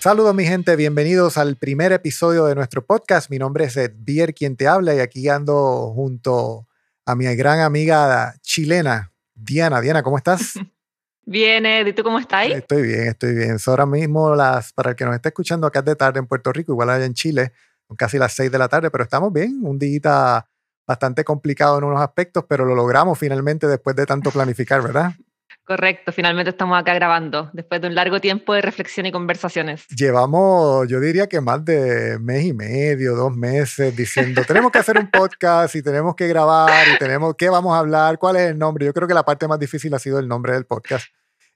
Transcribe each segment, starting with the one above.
Saludos mi gente, bienvenidos al primer episodio de nuestro podcast. Mi nombre es Ed Bier, quien te habla, y aquí ando junto a mi gran amiga chilena, Diana. Diana, ¿cómo estás? Bien, Ed, ¿y tú cómo estás? Estoy bien, estoy bien. ahora mismo, las, para el que nos esté escuchando acá de tarde en Puerto Rico, igual allá en Chile, son casi las 6 de la tarde, pero estamos bien. Un día bastante complicado en unos aspectos, pero lo logramos finalmente después de tanto planificar, ¿verdad? Correcto, finalmente estamos acá grabando, después de un largo tiempo de reflexión y conversaciones. Llevamos, yo diría que más de mes y medio, dos meses, diciendo, tenemos que hacer un podcast y tenemos que grabar y tenemos, ¿qué vamos a hablar? ¿Cuál es el nombre? Yo creo que la parte más difícil ha sido el nombre del podcast.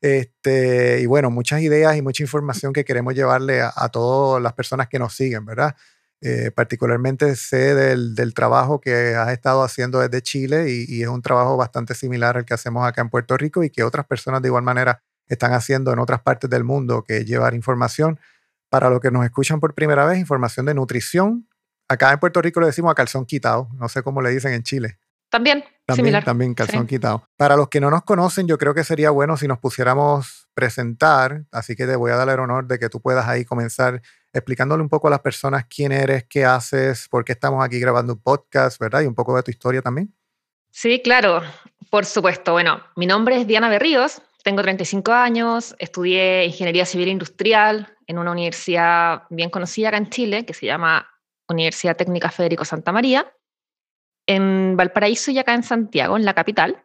Este, y bueno, muchas ideas y mucha información que queremos llevarle a, a todas las personas que nos siguen, ¿verdad? Eh, particularmente sé del, del, trabajo que has estado haciendo desde Chile y, es un trabajo bastante similar al que hacemos acá en Puerto Rico y que otras personas de igual manera están haciendo en otras partes del mundo, que es llevar información para los que nos escuchan por primera vez, información de nutrición. Acá en Puerto Rico le decimos a calzón quitado, no sé cómo le dicen en Chile. También, también, similar. También calzón quitado. Para los que no nos conocen, yo creo que sería bueno si nos pusiéramos presentar, así que te voy a dar el honor de que tú puedas ahí comenzar explicándole un poco a las personas quién eres, qué haces, por qué estamos aquí grabando un podcast, ¿verdad? Y un poco de tu historia también. Sí, claro, por supuesto. Bueno, mi nombre es Diana Berríos, tengo 35 años, estudié Ingeniería Civil Industrial en una universidad bien conocida acá en Chile, que se llama Universidad Técnica Federico Santa María, en Valparaíso y acá en Santiago, en la capital.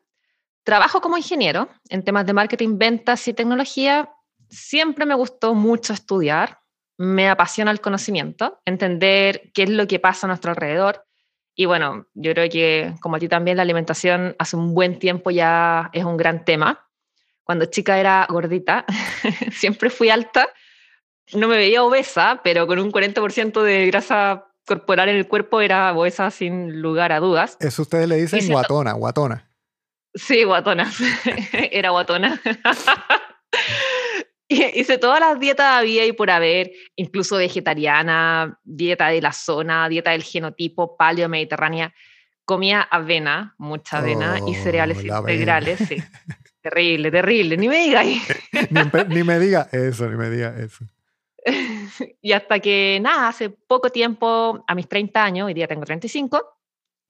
Trabajo como ingeniero en temas de marketing, ventas y tecnología. Siempre me gustó mucho estudiar, me apasiona el conocimiento, entender qué es lo que pasa a nuestro alrededor. Y bueno, yo creo que como a ti también la alimentación hace un buen tiempo ya es un gran tema. Cuando chica era gordita, siempre fui alta, no me veía obesa, pero con un 40% de grasa corporal en el cuerpo era obesa sin lugar a dudas. Eso ustedes le dicen guatona, guatona. Sí, guatona. era guatona. Hice todas las dietas había y por haber, incluso vegetariana, dieta de la zona, dieta del genotipo, paleo mediterránea. Comía avena, mucha avena y cereales oh, integrales. Sí. terrible, terrible. Ni me diga. ni, ni, me diga eso, ni me diga eso. y hasta que, nada, hace poco tiempo, a mis 30 años, hoy día tengo 35,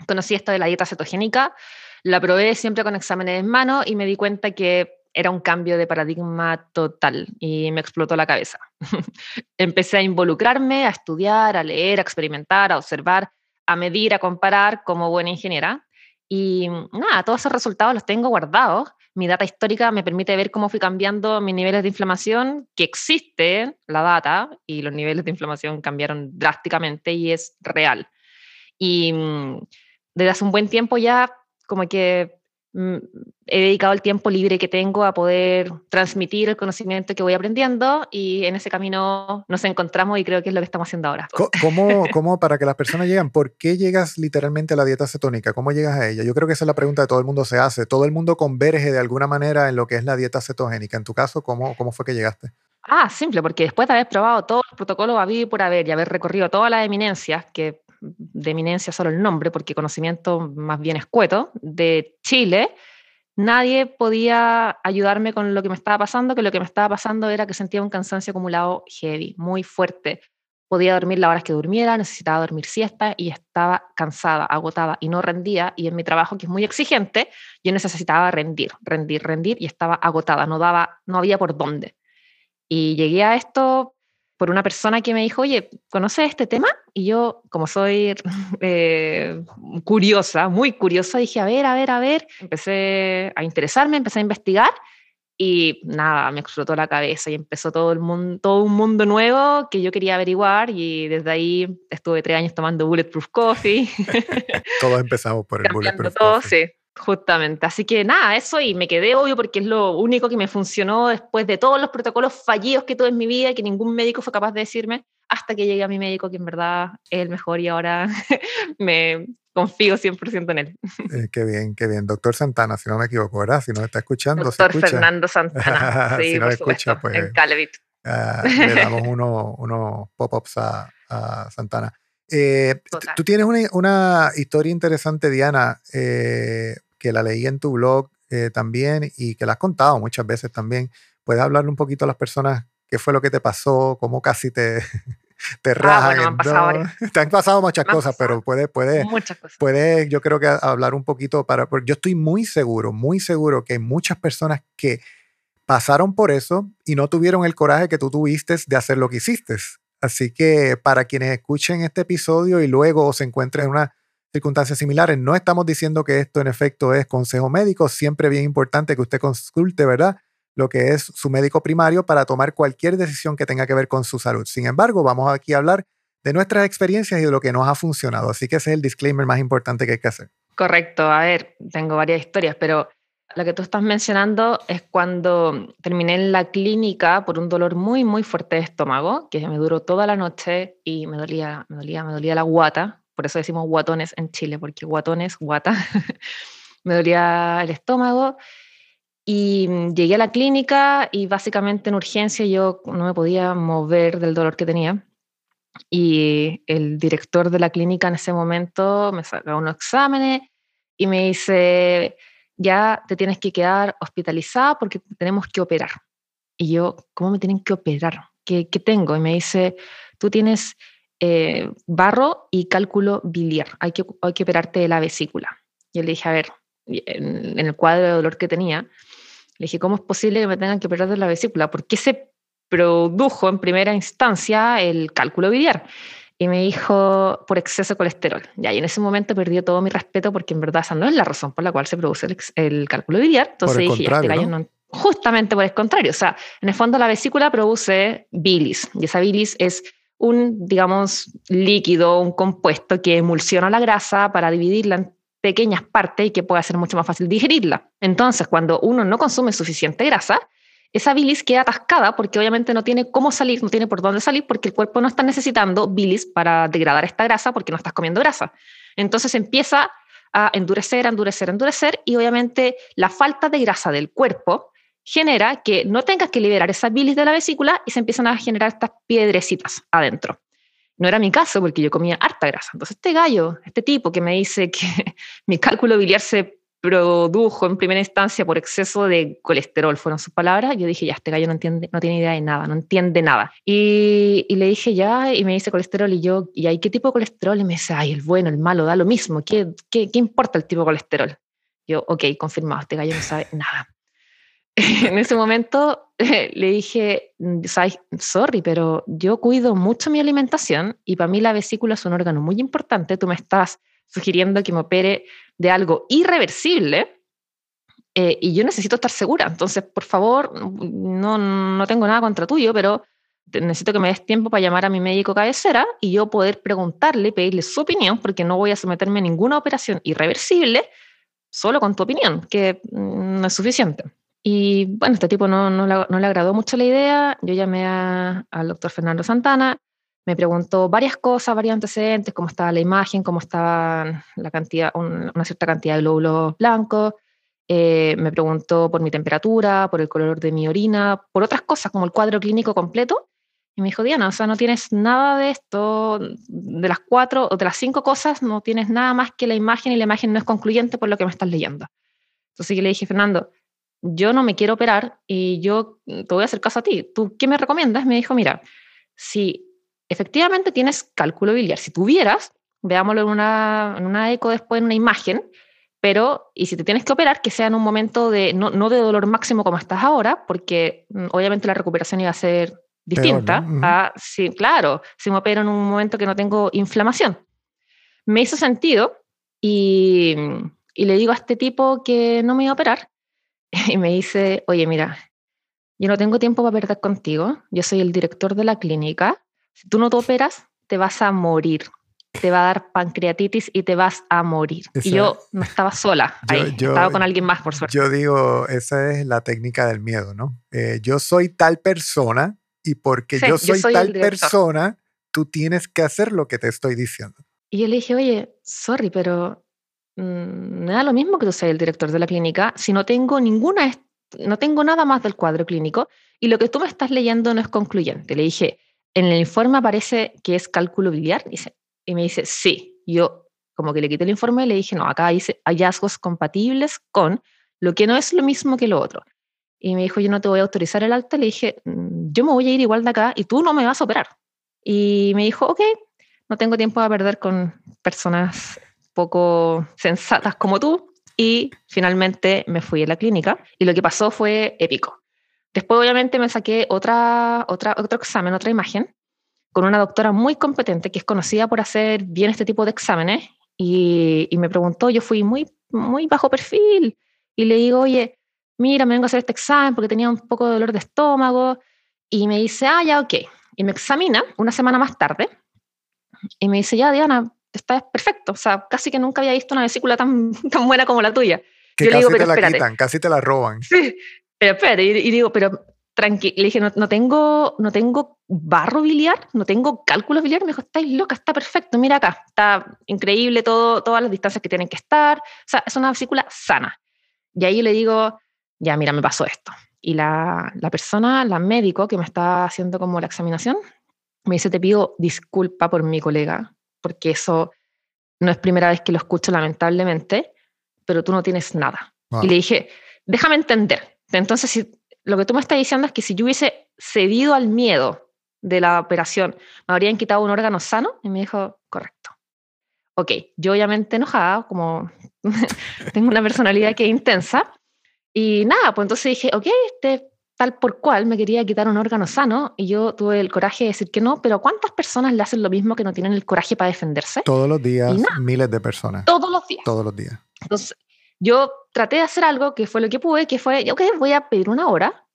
conocí esto de la dieta cetogénica. La probé siempre con exámenes en mano y me di cuenta que era un cambio de paradigma total y me explotó la cabeza. Empecé a involucrarme, a estudiar, a leer, a experimentar, a observar, a medir, a comparar como buena ingeniera. Y nada, todos esos resultados los tengo guardados. Mi data histórica me permite ver cómo fui cambiando mis niveles de inflamación, que existe la data y los niveles de inflamación cambiaron drásticamente y es real. Y mm, desde hace un buen tiempo ya como que he dedicado el tiempo libre que tengo a poder transmitir el conocimiento que voy aprendiendo y en ese camino nos encontramos y creo que es lo que estamos haciendo ahora. ¿Cómo, cómo para que las personas lleguen, por qué llegas literalmente a la dieta cetónica? ¿Cómo llegas a ella? Yo creo que esa es la pregunta que todo el mundo se hace. Todo el mundo converge de alguna manera en lo que es la dieta cetogénica. En tu caso, ¿cómo, cómo fue que llegaste? Ah, simple, porque después de haber probado todos los protocolos a vivir por haber y haber recorrido todas las eminencias que de eminencia solo el nombre, porque conocimiento más bien escueto, de Chile, nadie podía ayudarme con lo que me estaba pasando, que lo que me estaba pasando era que sentía un cansancio acumulado heavy, muy fuerte. Podía dormir las horas que durmiera, necesitaba dormir siesta y estaba cansada, agotada y no rendía. Y en mi trabajo, que es muy exigente, yo necesitaba rendir, rendir, rendir y estaba agotada, no, daba, no había por dónde. Y llegué a esto por una persona que me dijo, oye, ¿conoces este tema? Y yo, como soy eh, curiosa, muy curiosa, dije, a ver, a ver, a ver, empecé a interesarme, empecé a investigar y nada, me explotó la cabeza y empezó todo, el mundo, todo un mundo nuevo que yo quería averiguar y desde ahí estuve tres años tomando Bulletproof Coffee. Todos empezamos por el Bulletproof Coffee. Sí. Justamente, así que nada, eso y me quedé obvio porque es lo único que me funcionó después de todos los protocolos fallidos que tuve en mi vida y que ningún médico fue capaz de decirme hasta que llegué a mi médico que en verdad es el mejor y ahora me confío 100% en él. Eh, qué bien, qué bien. Doctor Santana, si no me equivoco, ¿verdad? Si no está escuchando, Doctor Fernando Santana, sí, si no escucha, pues en Calevit. Ah, le damos unos uno pop-ups a, a, Santana. Eh, tú tienes una, una, historia interesante, Diana, eh, que la leí en tu blog eh, también y que la has contado muchas veces también. ¿Puedes hablarle un poquito a las personas qué fue lo que te pasó, cómo casi te, te rajan? han pasado te han pasado muchas cosas, pero puede, puede, puede, yo creo que hablar un poquito para, porque yo estoy muy seguro, muy seguro que hay muchas personas que pasaron por eso y no tuvieron el coraje que tú tuviste de hacer lo que hiciste. Así que para quienes escuchen este episodio y luego se encuentren en una circunstancias similares. No estamos diciendo que esto en efecto es consejo médico, siempre bien importante que usted consulte, ¿verdad? Lo que es su médico primario para tomar cualquier decisión que tenga que ver con su salud. Sin embargo, vamos aquí a hablar de nuestras experiencias y de lo que nos ha funcionado. Así que ese es el disclaimer más importante que hay que hacer. Correcto. A ver, tengo varias historias, pero lo que tú estás mencionando es cuando terminé en la clínica por un dolor muy, muy fuerte de estómago, que me duró toda la noche y me dolía, me dolía, me dolía la guata por eso decimos guatones en Chile, porque guatones, guata, me dolía el estómago. Y llegué a la clínica y básicamente en urgencia yo no me podía mover del dolor que tenía. Y el director de la clínica en ese momento me saca unos exámenes y me dice, ya te tienes que quedar hospitalizada porque tenemos que operar. Y yo, ¿cómo me tienen que operar? ¿Qué, qué tengo? Y me dice, tú tienes eh, barro y cálculo biliar. Hay que, hay que operarte de la vesícula. Yo le dije, a ver, en, el cuadro de dolor que tenía, le dije, ¿cómo es posible que me tengan que operar de la vesícula? ¿Por qué se produjo en primera instancia el cálculo biliar? Y me dijo, por exceso de colesterol. Ya, y en ese momento perdió todo mi respeto porque en verdad esa no es la razón por la cual se produce el, cálculo biliar. Entonces dije, ya, este ¿no? Justamente por el contrario. O sea, en el fondo la vesícula produce bilis y esa bilis es un, digamos, líquido, un compuesto que emulsiona la grasa para dividirla en pequeñas partes y que pueda ser mucho más fácil digerirla. Entonces, cuando uno no consume suficiente grasa, esa bilis queda atascada porque obviamente no tiene cómo salir, no tiene por dónde salir porque el cuerpo no está necesitando bilis para degradar esta grasa porque no estás comiendo grasa. Entonces empieza a endurecer, endurecer, endurecer y obviamente la falta de grasa del cuerpo genera que no tengas que liberar esa bilis de la vesícula y se empiezan a generar estas piedrecitas adentro. No era mi caso porque yo comía harta grasa. Entonces este gallo, este tipo que me dice que mi cálculo biliar se produjo en primera instancia por exceso de colesterol, fueron sus palabras, yo dije, ya, este gallo no, entiende, no tiene idea de nada, no entiende nada. Y, le dije, ya, y me dice colesterol, y yo, ¿y hay qué tipo de colesterol? Y me dice, ay, el bueno, el malo, da lo mismo, ¿qué, qué, qué importa el tipo de colesterol? Yo, ok, confirmado, este gallo no sabe nada. en ese momento le dije, sorry, pero yo cuido mucho mi alimentación y para mí la vesícula es un órgano muy importante. Tú me estás sugiriendo que me opere de algo irreversible eh, y yo necesito estar segura. Entonces, por favor, no, no tengo nada contra tuyo, pero necesito que me des tiempo para llamar a mi médico cabecera y yo poder preguntarle, pedirle su opinión, porque no voy a someterme a ninguna operación irreversible solo con tu opinión, que no es suficiente. Y bueno, este tipo no, no, le agradó mucho la idea. Yo llamé al doctor Fernando Santana, me preguntó varias cosas, varios antecedentes, cómo estaba la imagen, cómo estaba la cantidad, una cierta cantidad de glóbulos blancos. Eh, me preguntó por mi temperatura, por el color de mi orina, por otras cosas como el cuadro clínico completo. Y me dijo, Diana, o sea, no tienes nada de esto, de las cuatro o de las cinco cosas, no tienes nada más que la imagen y la imagen no es concluyente por lo que me estás leyendo. Entonces yo le dije, Fernando, yo no me quiero operar y yo te voy a hacer caso a ti. ¿Tú qué me recomiendas? Me dijo, mira, si efectivamente tienes cálculo biliar, si tuvieras, veámoslo en una, en una eco después, en una imagen, pero, y si te tienes que operar, que sea en un momento de, no, no de dolor máximo como estás ahora, porque mm, obviamente la recuperación iba a ser distinta a, sí, claro, si me opero en un momento que no tengo inflamación. Me hizo sentido y, y le digo a este tipo que no me iba a operar y me dice, oye, mira, yo no tengo tiempo para perder contigo, yo soy el director de la clínica, si tú no te operas, te vas a morir, te va a dar pancreatitis y te vas a morir. y yo no estaba sola ahí, estaba con alguien más, por suerte. Yo digo, esa es la técnica del miedo, ¿no? Eh, yo soy tal persona y porque yo, soy tal persona, tú tienes que hacer lo que te estoy diciendo. Y yo le dije, oye, sorry, pero me da lo mismo que tú seas el director de la clínica si no tengo ninguna, no tengo nada más del cuadro clínico y lo que tú me estás leyendo no es concluyente. Le dije, en el informe aparece que es cálculo biliar. Y me dice, sí. Yo como que le quité el informe y le dije, no, acá dice hallazgos compatibles con lo que no es lo mismo que lo otro. Y me dijo, yo no te voy a autorizar el alta. Le dije, mm, yo me voy a ir igual de acá y tú no me vas a operar. Y me dijo, ok, no tengo tiempo a perder con personas poco sensatas como tú. Y finalmente me fui a la clínica y lo que pasó fue épico. Después obviamente me saqué otra, otra, otro examen, otra imagen, con una doctora muy competente que es conocida por hacer bien este tipo de exámenes y, y me preguntó, yo fui muy, muy bajo perfil y le digo, oye, mira, me vengo a hacer este examen porque tenía un poco de dolor de estómago. Y me dice, ah, ya, ok. Y me examina una semana más tarde y me dice, ya, Diana, está perfecto. O sea, casi que nunca había visto una vesícula tan, tan buena como la tuya. Que Yo casi le digo, te la quitan, casi te la roban. Sí, pero espérate, y, digo, pero tranquilo, le dije, no, no, tengo, no tengo barro biliar, no tengo cálculo biliar. Me dijo, estáis loca, está perfecto, mira acá, está increíble todo, todas las distancias que tienen que estar. O sea, es una vesícula sana. Y ahí le digo, ya, mira, me pasó esto. Y la, la persona, la médico que me está haciendo como la examinación, me dice, te pido disculpa por mi colega, porque eso no es primera vez que lo escucho lamentablemente, pero tú no tienes nada. Y le dije, déjame entender. Entonces, si, lo que tú me estás diciendo es que si yo hubiese cedido al miedo de la operación, me habrían quitado un órgano sano. Y me dijo, correcto. Ok, yo obviamente enojada, como tengo una personalidad que es intensa, y nada, pues entonces dije, ok, este tal por cual me quería quitar un órgano sano y yo tuve el coraje de decir que no, pero ¿cuántas personas le hacen lo mismo que no tienen el coraje para defenderse? Todos los días, miles de personas. Todos los días. Todos los días. Entonces, yo traté de hacer algo que fue lo que pude, que fue, ok, voy a pedir una hora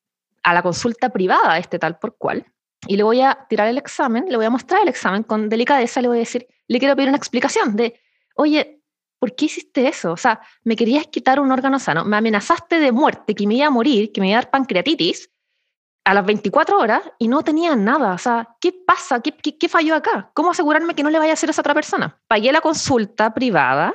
a la consulta privada este tal por cual y le voy a tirar el examen, le voy a mostrar el examen con delicadeza, le voy a decir, le quiero pedir una explicación de, oye, ¿por qué hiciste eso? O sea, me querías quitar un órgano sano, me amenazaste de muerte, que me iba a morir, que me iba a dar pancreatitis a las 24 horas y no tenía nada. O sea, ¿qué pasa? ¿Qué, qué, falló acá? ¿Cómo asegurarme que no le vaya a hacer a esa otra persona? Pagué la consulta privada,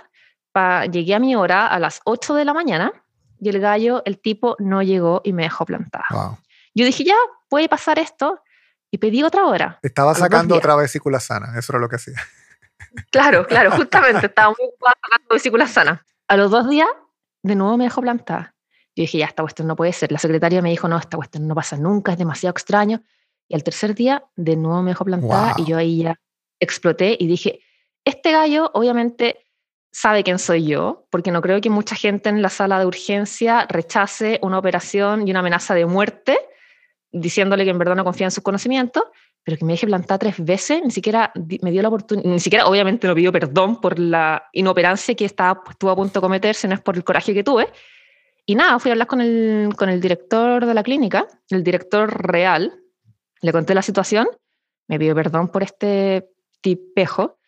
llegué a mi hora a las 8 de la mañana y el gallo, el tipo, no llegó y me dejó plantada. Yo dije, ya, puede pasar esto y pedí otra hora. Estaba sacando otra vesícula sana, eso era lo que hacía. Claro, claro, justamente estaba muy sacando vesícula sana. A los dos días, de nuevo me dejó plantada. Yo dije, ya, esta cuestión no puede ser. La secretaria me dijo, no, esta cuestión no pasa nunca, es demasiado extraño. Y al tercer día, de nuevo me dejó plantada y yo ahí ya exploté y dije, este gallo obviamente sabe quién soy yo, porque no creo que mucha gente en la sala de urgencia rechace una operación y una amenaza de muerte diciéndole que en verdad no confía en sus conocimientos pero que me deje plantar tres veces, ni siquiera me dio la oportunidad, ni siquiera obviamente no pidió perdón por la inoperancia que estaba, pues, estuvo a punto de cometerse, no es por el coraje que tuve. Y nada, fui a hablar con el, con el director de la clínica, el director real, le conté la situación, me pidió perdón por este tipejo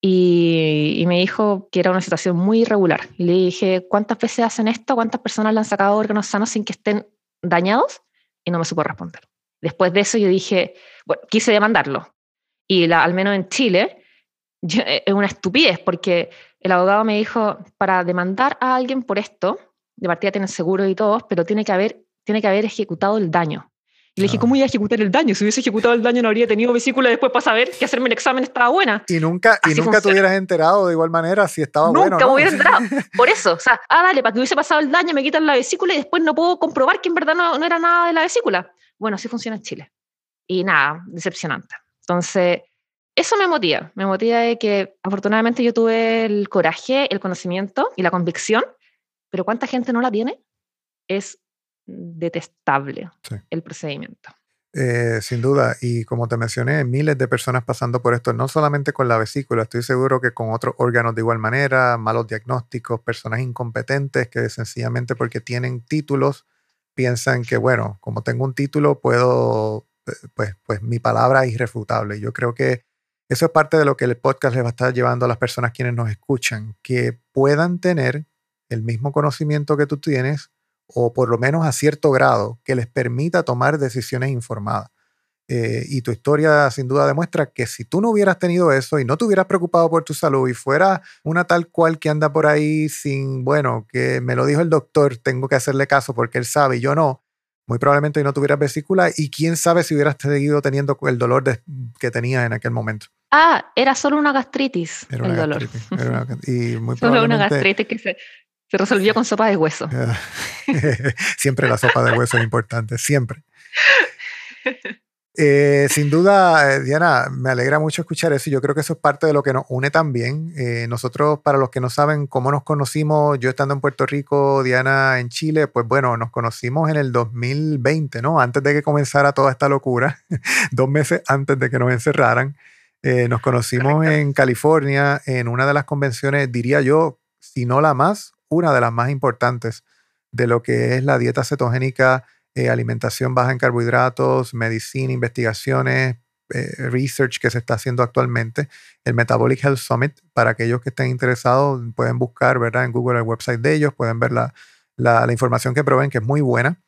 y, y, me dijo que era una situación muy irregular. Y le dije, ¿cuántas veces hacen esto? ¿Cuántas personas le han sacado órganos sanos sin que estén dañados? Y no me supo responder. Después de eso yo dije, bueno, quise demandarlo. Y la, al menos en Chile eh, es una estupidez porque el abogado me dijo, para demandar a alguien por esto, de partida tienen seguro y todo, pero tiene que haber, tiene que haber ejecutado el daño. Y le dije, ¿cómo iba a ejecutar el daño? Si hubiese ejecutado el daño no habría tenido vesícula después para saber que hacerme el examen estaba buena. Y nunca, y nunca te hubieras enterado de igual manera si estaba bueno. Nunca me hubiera enterado. Por eso, o sea, ah, dale, para que hubiese pasado el daño me quitan la vesícula y después no puedo comprobar que en verdad no, no era nada de la vesícula. Bueno, así funciona en Chile. Y nada, decepcionante. Entonces, eso me motiva. Me motiva de que afortunadamente yo tuve el coraje, el conocimiento y la convicción, pero ¿cuánta gente no la tiene? Es detestable el procedimiento. Eh, sin duda, y como te mencioné, miles de personas pasando por esto, no solamente con la vesícula, estoy seguro que con otros órganos de igual manera, malos diagnósticos, personas incompetentes que sencillamente porque tienen títulos piensan que, bueno, como tengo un título, puedo, eh, pues, pues mi palabra es irrefutable. Yo creo que eso es parte de lo que el podcast le va a estar llevando a las personas quienes nos escuchan, que puedan tener el mismo conocimiento que tú tienes o por lo menos a cierto grado que les permita tomar decisiones informadas. Eh, y tu historia sin duda demuestra que si tú no hubieras tenido eso y no te hubieras preocupado por tu salud y fuera una tal cual que anda por ahí sin, bueno, que me lo dijo el doctor, tengo que hacerle caso porque él sabe y yo no, muy probablemente no tuvieras vesícula y quién sabe si hubieras seguido teniendo el dolor que tenías en aquel momento. Ah, era solo una gastritis el dolor. y muy solo una gastritis que se, se resolvió con sopa de hueso. siempre la sopa de hueso es importante, siempre. Eh, sin duda, eh, Diana, me alegra mucho escuchar eso. Yo creo que eso es parte de lo que nos une también. Eh, nosotros, para los que no saben cómo nos conocimos, yo estando en Puerto Rico, Diana en Chile, pues bueno, nos conocimos en el 2020, ¿no? Antes de que comenzara toda esta locura, dos meses antes de que nos encerraran. nos conocimos en California en una de las convenciones, diría yo, si no la más, una de las más importantes de lo que es la dieta cetogénica eh, alimentación baja en carbohidratos, medicina, investigaciones, eh, research que se está haciendo actualmente. El Metabolic Health Summit, para aquellos que estén interesados, pueden buscar ¿verdad? en Google el website de ellos, pueden ver la, la, información que proveen, que es muy buena.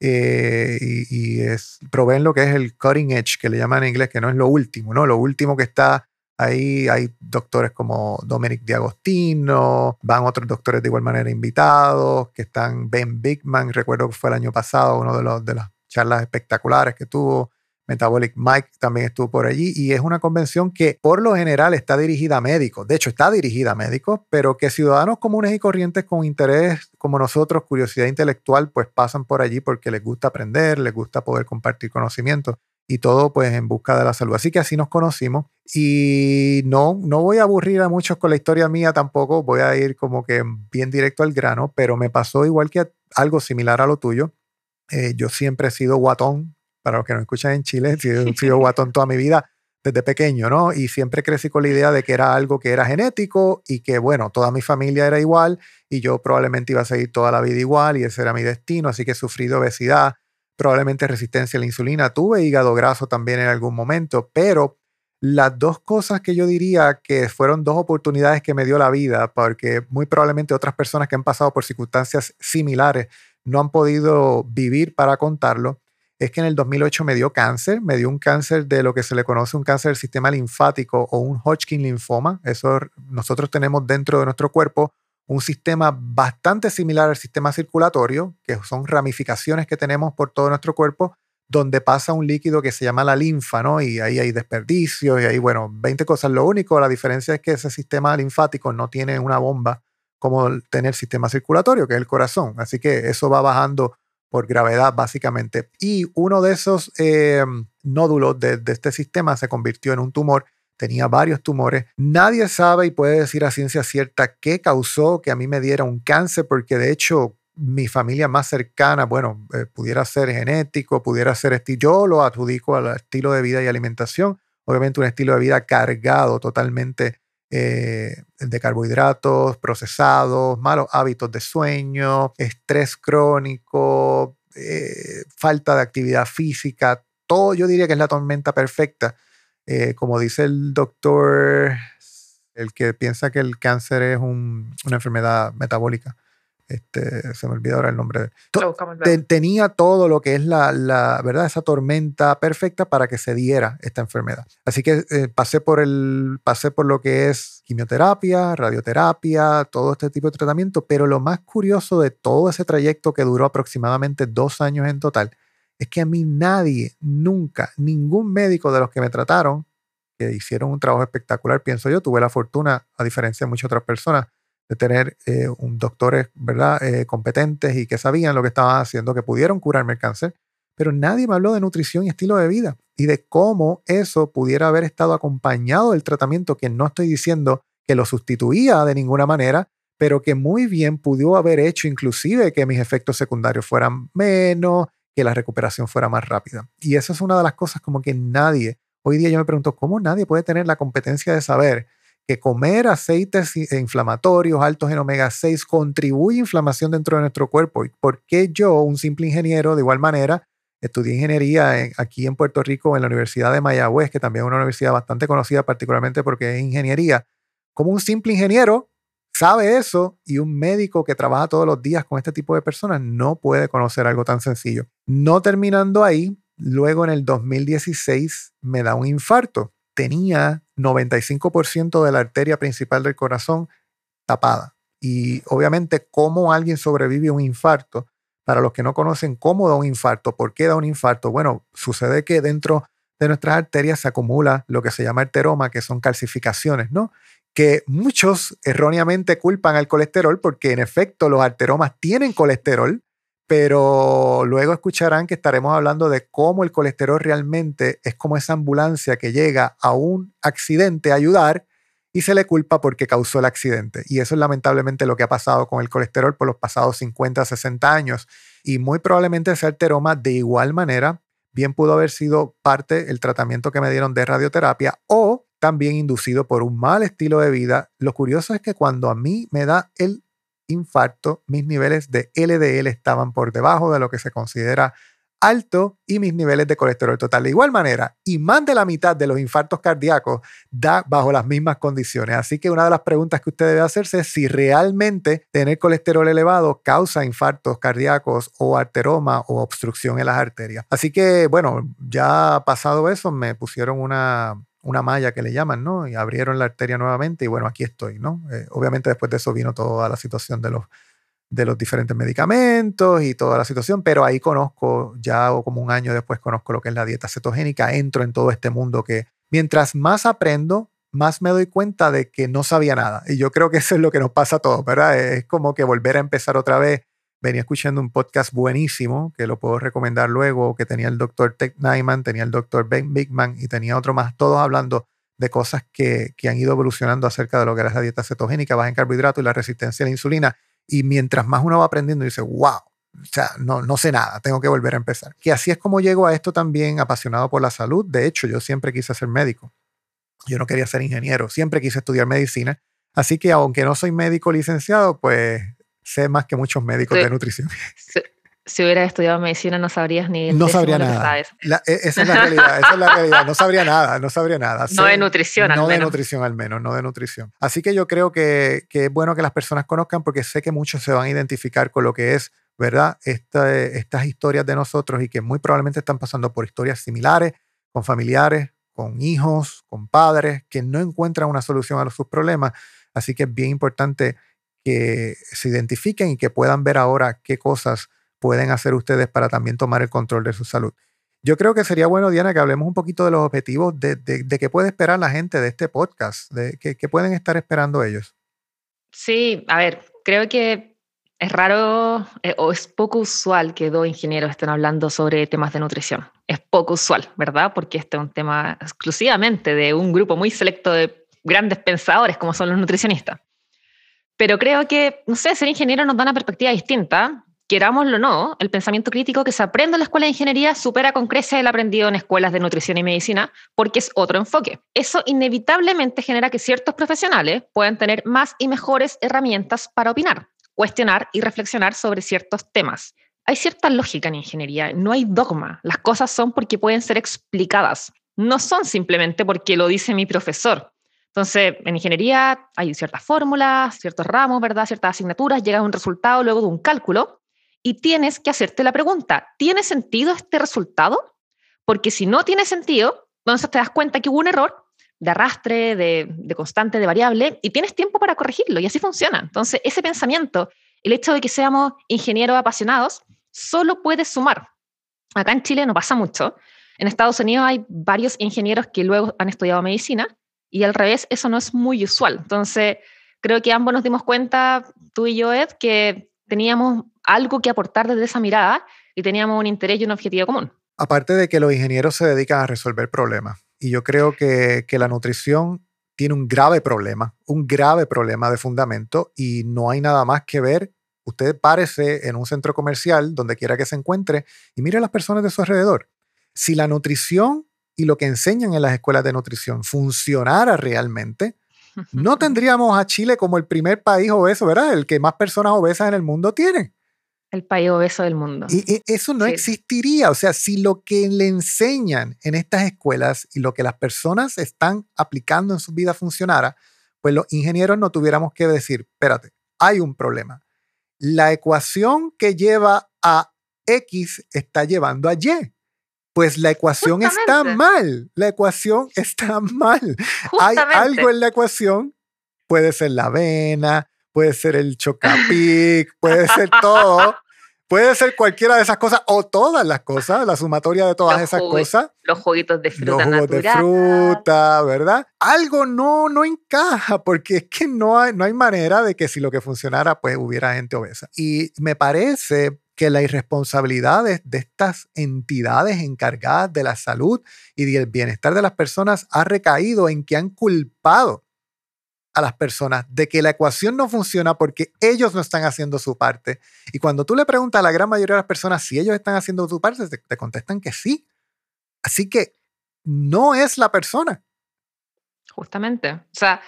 Eh, y, es, proveen lo que es el cutting edge, que le llaman en inglés, que no es lo último, ¿no? Lo último que está Ahí hay doctores como Dominic Diagostino, van otros doctores de igual manera invitados, que están Ben Bigman, recuerdo que fue el año pasado, uno de, los, de las charlas espectaculares que tuvo. Metabolic Mike también estuvo por allí y es una convención que por lo general está dirigida a médicos, de hecho está dirigida a médicos, pero que ciudadanos comunes y corrientes con interés como nosotros, curiosidad intelectual, pues pasan por allí porque les gusta aprender, les gusta poder compartir conocimientos y todo pues en busca de la salud. Así que así nos conocimos y no, no voy a aburrir a muchos con la historia mía tampoco, voy a ir como que bien directo al grano, pero me pasó igual que algo similar a lo tuyo. Eh, yo siempre he sido guatón, para los que no escuchan en Chile, he sido guatón toda mi vida desde pequeño, ¿no? Y siempre crecí con la idea de que era algo que era genético y que, bueno, toda mi familia era igual y yo probablemente iba a seguir toda la vida igual y ese era mi destino, así que he sufrido obesidad, probablemente resistencia a la insulina, tuve hígado graso también en algún momento, pero las dos cosas que yo diría que fueron dos oportunidades que me dio la vida, porque muy probablemente otras personas que han pasado por circunstancias similares no han podido vivir para contarlo, es que en el 2008 me dio cáncer, me dio un cáncer de lo que se le conoce un cáncer del sistema linfático o un Hodgkin linfoma. Eso nosotros tenemos dentro de nuestro cuerpo un sistema bastante similar al sistema circulatorio, que son ramificaciones que tenemos por todo nuestro cuerpo, donde pasa un líquido que se llama la linfa, ¿no? Y ahí hay desperdicios y ahí, bueno, 20 cosas. Lo único, la diferencia es que ese sistema linfático no tiene una bomba como tener el sistema circulatorio, que es el corazón. Así que eso va bajando por gravedad, básicamente. Y uno de esos eh, nódulos de, de este sistema se convirtió en un tumor tenía varios tumores. Nadie sabe y puede decir a ciencia cierta qué causó que a mí me diera un cáncer, porque de hecho mi familia más cercana, bueno, eh, pudiera ser genético, pudiera ser estilo, yo lo adjudico al estilo de vida y alimentación, obviamente un estilo de vida cargado totalmente eh, de carbohidratos, procesados, malos hábitos de sueño, estrés crónico, eh, falta de actividad física, todo yo diría que es la tormenta perfecta eh, como dice el doctor, el que piensa que el cáncer es una enfermedad metabólica. Este, se me olvidó ahora el nombre. tenía todo lo que es la, la, ¿verdad? Esa tormenta perfecta para que se diera esta enfermedad. Así que eh, pasé, por el, pasé por lo que es quimioterapia, radioterapia, todo este tipo de tratamiento, pero lo más curioso de todo ese trayecto que duró aproximadamente dos años en total es que a mí nadie, nunca, ningún médico de los que me trataron, que hicieron un trabajo espectacular, pienso yo, tuve la fortuna, a diferencia de muchas otras personas, de tener eh, un doctores ¿verdad? Eh, competentes y que sabían lo que estaban haciendo, que pudieron curarme el cáncer, pero nadie me habló de nutrición y estilo de vida y de cómo eso pudiera haber estado acompañado del tratamiento, que no estoy diciendo que lo sustituía de ninguna manera, pero que muy bien pudo haber hecho inclusive que mis efectos secundarios fueran menos, que la recuperación fuera más rápida. Y eso es una de las cosas como que nadie, hoy día yo me pregunto, ¿cómo nadie puede tener la competencia de saber que comer aceites inflamatorios altos en omega 6 contribuye a inflamación dentro de nuestro cuerpo? ¿Y por qué yo, un simple ingeniero, de igual manera, estudié ingeniería aquí en Puerto Rico, en la Universidad de Mayagüez, que también es una universidad bastante conocida particularmente porque es ingeniería? Como un simple ingeniero sabe eso y un médico que trabaja todos los días con este tipo de personas no puede conocer algo tan sencillo. No terminando ahí, luego en el 2016 me da un infarto. Tenía 95% de la arteria principal del corazón tapada. Y obviamente, ¿cómo alguien sobrevive a un infarto? Para los que no conocen cómo da un infarto, por qué da un infarto, bueno, sucede que dentro de nuestras arterias se acumula lo que se llama arteroma, que son calcificaciones, ¿no? que muchos erróneamente culpan al colesterol porque en efecto los arteromas tienen colesterol, pero luego escucharán que estaremos hablando de cómo el colesterol realmente es como esa ambulancia que llega a un accidente a ayudar y se le culpa porque causó el accidente. Y eso es lamentablemente lo que ha pasado con el colesterol por los pasados 50, 60 años. Y muy probablemente ese arteroma de igual manera bien pudo haber sido parte del tratamiento que me dieron de radioterapia o también inducido por un mal estilo de vida. Lo curioso es que cuando a mí me da el infarto, mis niveles de LDL estaban por debajo de lo que se considera alto y mis niveles de colesterol total. De igual manera, y más de la mitad de los infartos cardíacos da bajo las mismas condiciones. Así que una de las preguntas que usted debe hacerse es si realmente tener colesterol elevado causa infartos cardíacos o arteroma o obstrucción en las arterias. Así que, bueno, ya pasado eso, me pusieron una una malla que le llaman, ¿no? Y abrieron la arteria nuevamente y bueno, aquí estoy, ¿no? Eh, obviamente después de eso vino toda la situación de los, de los diferentes medicamentos y toda la situación, pero ahí conozco, ya como un año después conozco lo que es la dieta cetogénica, entro en todo este mundo que mientras más aprendo, más me doy cuenta de que no sabía nada. Y yo creo que eso es lo que nos pasa a todos, ¿verdad? Es como que volver a empezar otra vez venía escuchando un podcast buenísimo que lo puedo recomendar luego, que tenía el doctor Ted Nyman, tenía el doctor Ben Bigman y tenía otro más, todos hablando de cosas que, que han ido evolucionando acerca de lo que era la dieta cetogénica, baja en carbohidratos y la resistencia a la insulina. Y mientras más uno va aprendiendo, dice, wow, o sea, no, no sé nada, tengo que volver a empezar. Que así es como llego a esto también apasionado por la salud. De hecho, yo siempre quise ser médico. Yo no quería ser ingeniero, siempre quise estudiar medicina. Así que aunque no soy médico licenciado, pues sé más que muchos médicos de nutrición. Si, hubieras estudiado medicina no sabrías ni No sabría nada. E, esa es la realidad, esa es la realidad. No sabría nada, no sabría nada. no de nutrición no al menos. No de nutrición al menos, no de nutrición. Así que yo creo que, que, es bueno que las personas conozcan porque sé que muchos se van a identificar con lo que es, ¿verdad? Esta, estas historias de nosotros y que muy probablemente están pasando por historias similares, con familiares, con hijos, con padres, que no encuentran una solución a sus problemas. Así que es bien importante que se identifiquen y que puedan ver ahora qué cosas pueden hacer ustedes para también tomar el control de su salud. Yo creo que sería bueno, Diana, que hablemos un poquito de los objetivos de, de, qué puede esperar la gente de este podcast, de qué, pueden estar esperando ellos. Sí, a ver, creo que es raro eh, o es poco usual que dos ingenieros estén hablando sobre temas de nutrición. Es poco usual, ¿verdad? Porque este es un tema exclusivamente de un grupo muy selecto de grandes pensadores como son los nutricionistas. Pero creo que, no sé, ser ingeniero nos da una perspectiva distinta. Querámoslo o no, el pensamiento crítico que se aprende en la escuela de ingeniería supera con creces el aprendido en escuelas de nutrición y medicina porque es otro enfoque. Eso inevitablemente genera que ciertos profesionales puedan tener más y mejores herramientas para opinar, cuestionar y reflexionar sobre ciertos temas. Hay cierta lógica en ingeniería, no hay dogma. Las cosas son porque pueden ser explicadas. No son simplemente porque lo dice mi profesor entonces, en ingeniería hay ciertas fórmulas, ciertos ramos, ¿verdad? Ciertas asignaturas, llega a un resultado luego de un cálculo y tienes que hacerte la pregunta, ¿tiene sentido este resultado? Porque si no tiene sentido, entonces te das cuenta que hubo un error de arrastre, de, de constante, de variable, y tienes tiempo para corregirlo, y así funciona. Entonces, ese pensamiento, el hecho de que seamos ingenieros apasionados, solo puede sumar. Acá en Chile no pasa mucho. En Estados Unidos hay varios ingenieros que luego han estudiado medicina y al revés, eso no es muy usual. Entonces, creo que ambos nos dimos cuenta, tú y yo, Ed, que teníamos algo que aportar desde esa mirada y teníamos un interés y un objetivo común. Aparte de que los ingenieros se dedican a resolver problemas. Y yo creo que, que la nutrición tiene un grave problema, un grave problema de fundamento y no hay nada más que ver usted párese en un centro comercial, donde quiera que se encuentre, y mire a las personas de su alrededor. Si la nutrición y lo que enseñan en las escuelas de nutrición funcionara realmente, no tendríamos a Chile como el primer país obeso, ¿verdad? El que más personas obesas en el mundo tiene. El país obeso del mundo. Y, eso no existiría. O sea, si lo que le enseñan en estas escuelas y lo que las personas están aplicando en su vida funcionara, pues los ingenieros no tuviéramos que decir, espérate, hay un problema. La ecuación que lleva a X está llevando a Y. Pues la ecuación está mal. La ecuación está mal. Hay algo en la ecuación. Puede ser la avena, puede ser el chocapic, puede ser todo. Puede ser cualquiera de esas cosas o todas las cosas, la sumatoria de todas esas cosas. Los juguitos de fruta. Los jugos de fruta, ¿verdad? Algo no, no encaja porque es que no hay, no hay manera de que si lo que funcionara, pues hubiera gente obesa. Y me parece que la irresponsabilidad de, estas entidades encargadas de la salud y del bienestar de las personas ha recaído en que han culpado a las personas de que la ecuación no funciona porque ellos no están haciendo su parte. Y cuando tú le preguntas a la gran mayoría de las personas si ellos están haciendo su parte, te, contestan que sí. Así que no es la persona. Justamente. O sea,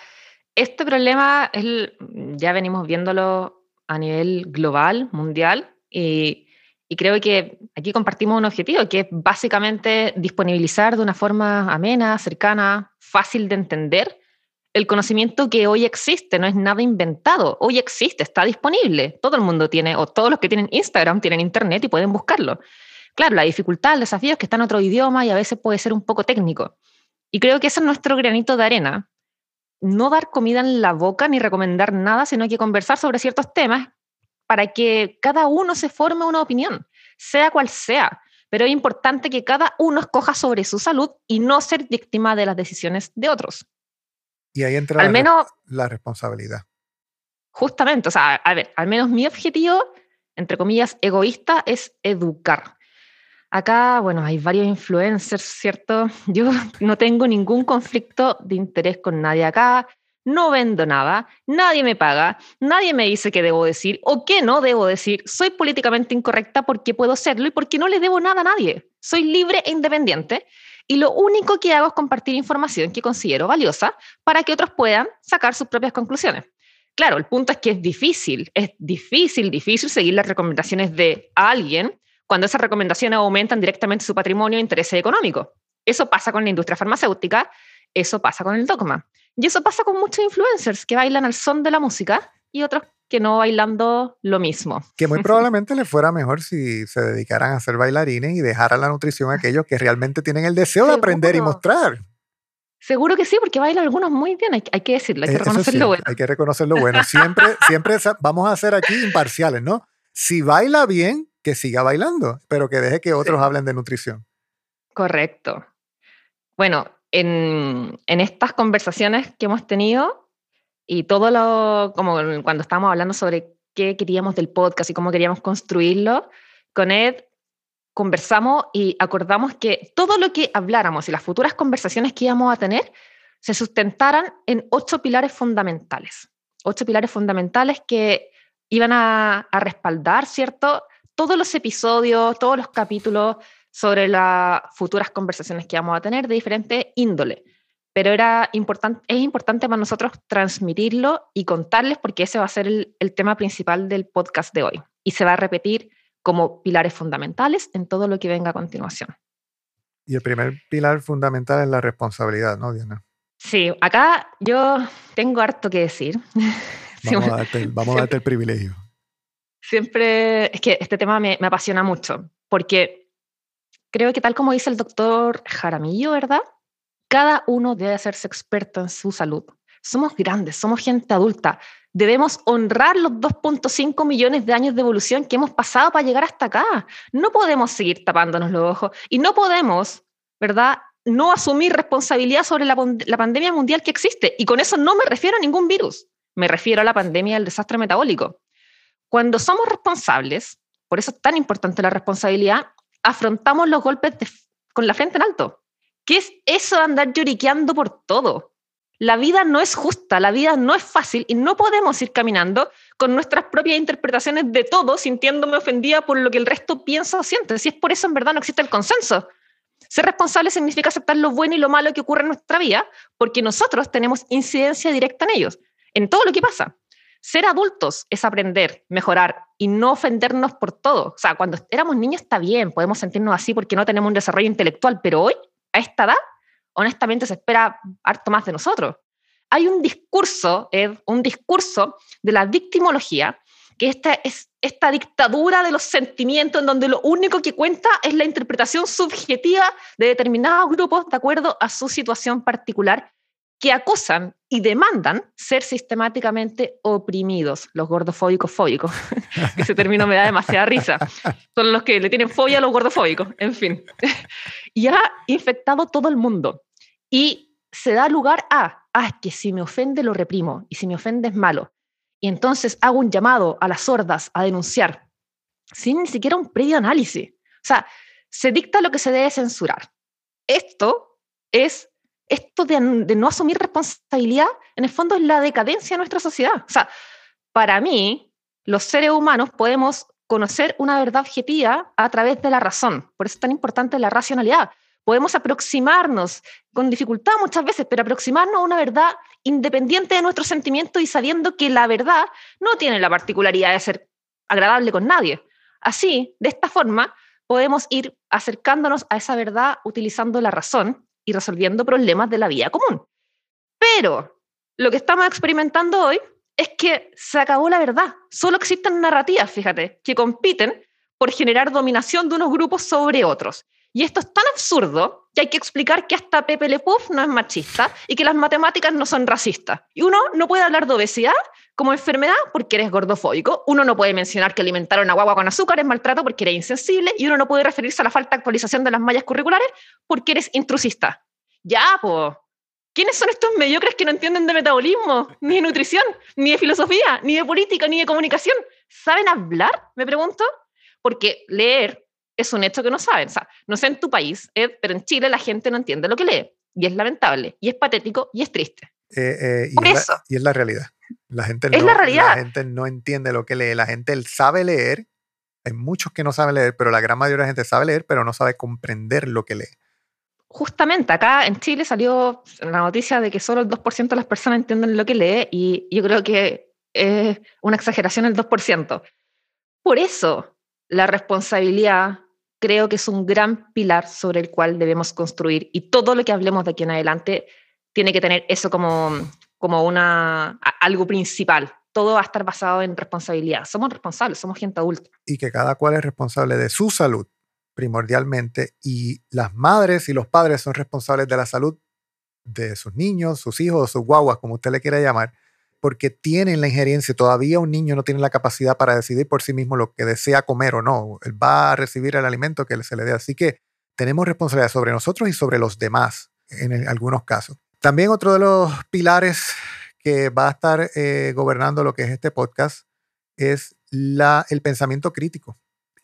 este problema es, ya venimos viéndolo a nivel global, mundial, y, creo que aquí compartimos un objetivo, que es básicamente disponibilizar de una forma amena, cercana, fácil de entender, el conocimiento que hoy existe, no es nada inventado, hoy existe, está disponible, todo el mundo tiene, o todos los que tienen Instagram tienen Internet y pueden buscarlo. Claro, la dificultad, el desafío es que está en otro idioma y a veces puede ser un poco técnico. Y creo que ese es nuestro granito de arena. No dar comida en la boca ni recomendar nada, sino que conversar sobre ciertos temas para que cada uno se forme una opinión, sea cual sea. Pero es importante que cada uno escoja sobre su salud y no ser víctima de las decisiones de otros. Y ahí entra al la, menos, la responsabilidad. Justamente, o sea, a ver, al menos mi objetivo, entre comillas, egoísta, es educar. Acá, bueno, hay varios influencers, ¿cierto? Yo no tengo ningún conflicto de interés con nadie acá, no vendo nada, nadie me paga, nadie me dice qué debo decir o qué no debo decir. Soy políticamente incorrecta porque puedo serlo y porque no le debo nada a nadie. Soy libre e independiente y lo único que hago es compartir información que considero valiosa para que otros puedan sacar sus propias conclusiones. Claro, el punto es que es difícil, es difícil, difícil seguir las recomendaciones de alguien cuando esas recomendaciones aumentan directamente su patrimonio e interés económico. Eso pasa con la industria farmacéutica, eso pasa con el dogma. Y eso pasa con muchos influencers que bailan al son de la música y otros que no bailando lo mismo. Que muy probablemente les fuera mejor si se dedicaran a ser bailarines y dejaran la nutrición a aquellos que realmente tienen el deseo de aprender y mostrar. Seguro que sí, porque bailan algunos muy bien, hay, que decirlo, hay que eh, reconocer lo bueno. Hay que reconocer lo bueno. Siempre, siempre vamos a ser aquí imparciales, ¿no? Si baila bien, que siga bailando, pero que deje que otros hablen de nutrición. Correcto. Bueno, en, estas conversaciones que hemos tenido, y todo lo, como cuando estábamos hablando sobre qué queríamos del podcast y cómo queríamos construirlo, con Ed conversamos y acordamos que todo lo que habláramos y las futuras conversaciones que íbamos a tener se sustentaran en ocho pilares fundamentales. Ocho pilares fundamentales que iban a respaldar, ¿cierto? Todos los episodios, todos los capítulos sobre las futuras conversaciones que íbamos a tener de diferente índole pero era importante, es importante para nosotros transmitirlo y contarles porque ese va a ser el, el, tema principal del podcast de hoy y se va a repetir como pilares fundamentales en todo lo que venga a continuación. Y el primer pilar fundamental es la responsabilidad, ¿no, Diana? Sí, acá yo tengo harto que decir. Vamos, a, darte, vamos a darte el privilegio. Siempre, es que este tema me, me apasiona mucho, porque creo que tal como dice el doctor Jaramillo, ¿verdad? Cada uno debe hacerse experto en su salud. Somos grandes, somos gente adulta. Debemos honrar los 2.5 millones de años de evolución que hemos pasado para llegar hasta acá. No podemos seguir tapándonos los ojos y no podemos, ¿verdad? No asumir responsabilidad sobre la, la pandemia mundial que existe. Y con eso no me refiero a ningún virus. Me refiero a la pandemia del desastre metabólico. Cuando somos responsables, por eso es tan importante la responsabilidad, afrontamos los golpes con la frente en alto. ¿Qué es eso de andar lloriqueando por todo? La vida no es justa, la vida no es fácil y no podemos ir caminando con nuestras propias interpretaciones de todo, sintiéndome ofendida por lo que el resto piensa o siente. Si es por eso, en verdad, no existe el consenso. Ser responsable significa aceptar lo bueno y lo malo que ocurre en nuestra vida, porque nosotros tenemos incidencia directa en ellos, en todo lo que pasa. Ser adultos es aprender, mejorar y no ofendernos por todo. O sea, cuando éramos niños está bien, podemos sentirnos así porque no tenemos un desarrollo intelectual, pero hoy, a esta edad, honestamente se espera harto más de nosotros. Hay un discurso, un discurso de la victimología, que esta es esta dictadura de los sentimientos en donde lo único que cuenta es la interpretación subjetiva de determinados grupos de acuerdo a su situación particular que acosan y demandan ser sistemáticamente oprimidos, los gordofóbicos fóbicos, ese término me da demasiada risa, son los que le tienen fobia a los gordofóbicos, en fin. Y ha infectado todo el mundo. Y se da lugar a, ah, que si me ofende lo reprimo, y si me ofende es malo. Y entonces hago un llamado a las sordas a denunciar, sin ni siquiera un previo análisis. O sea, se dicta lo que se debe censurar. Esto es esto de, no asumir responsabilidad, en el fondo es la decadencia de nuestra sociedad. O sea, para mí, los seres humanos podemos conocer una verdad objetiva a través de la razón. Por eso es tan importante la racionalidad. Podemos aproximarnos con dificultad muchas veces, pero aproximarnos a una verdad independiente de nuestros sentimientos y sabiendo que la verdad no tiene la particularidad de ser agradable con nadie. Así, de esta forma, podemos ir acercándonos a esa verdad utilizando la razón y resolviendo problemas de la vida común. Pero lo que estamos experimentando hoy es que se acabó la verdad. Solo existen narrativas, fíjate, que compiten por generar dominación de unos grupos sobre otros. Y esto es tan absurdo que hay que explicar que hasta Pepe Le Puff no es machista y que las matemáticas no son racistas. Y uno no puede hablar de obesidad como enfermedad porque eres gordofóbico. Uno no puede mencionar que alimentar a una guagua con azúcar es maltrato porque eres insensible. Y uno no puede referirse a la falta de actualización de las mallas curriculares porque eres intrusista. Ya, pues. ¿Quiénes son estos mediocres que no entienden de metabolismo, ni de nutrición, ni de filosofía, ni de política, ni de comunicación? ¿Saben hablar? Me pregunto. Porque leer es un hecho que no saben. O sea, no sé en tu país, Ed, pero en Chile la gente no entiende lo que lee. Y es lamentable, y es patético, y es triste. Eh, eh, y, es La, y es la realidad. La gente, no, la, realidad. la gente no entiende lo que lee. La gente sabe leer. Hay muchos que no saben leer, pero la gran mayoría de la gente sabe leer, pero no sabe comprender lo que lee. Justamente acá en Chile salió la noticia de que solo el 2% de las personas entienden lo que lee y yo creo que es una exageración el 2%. Por eso la responsabilidad creo que es un gran pilar sobre el cual debemos construir y todo lo que hablemos de aquí en adelante tiene que tener eso como, como una, algo principal. Todo va a estar basado en responsabilidad. Somos responsables, somos gente adulta. Y que cada cual es responsable de su salud primordialmente y las madres y los padres son responsables de la salud de sus niños, sus hijos, sus guaguas, como usted le quiera llamar, porque tienen la injerencia. Todavía un niño no tiene la capacidad para decidir por sí mismo lo que desea comer o no. Él va a recibir el alimento que se le dé. Así que tenemos responsabilidad sobre nosotros y sobre los demás en algunos casos. También otro de los pilares que va a estar eh, gobernando lo que es este podcast es el pensamiento crítico.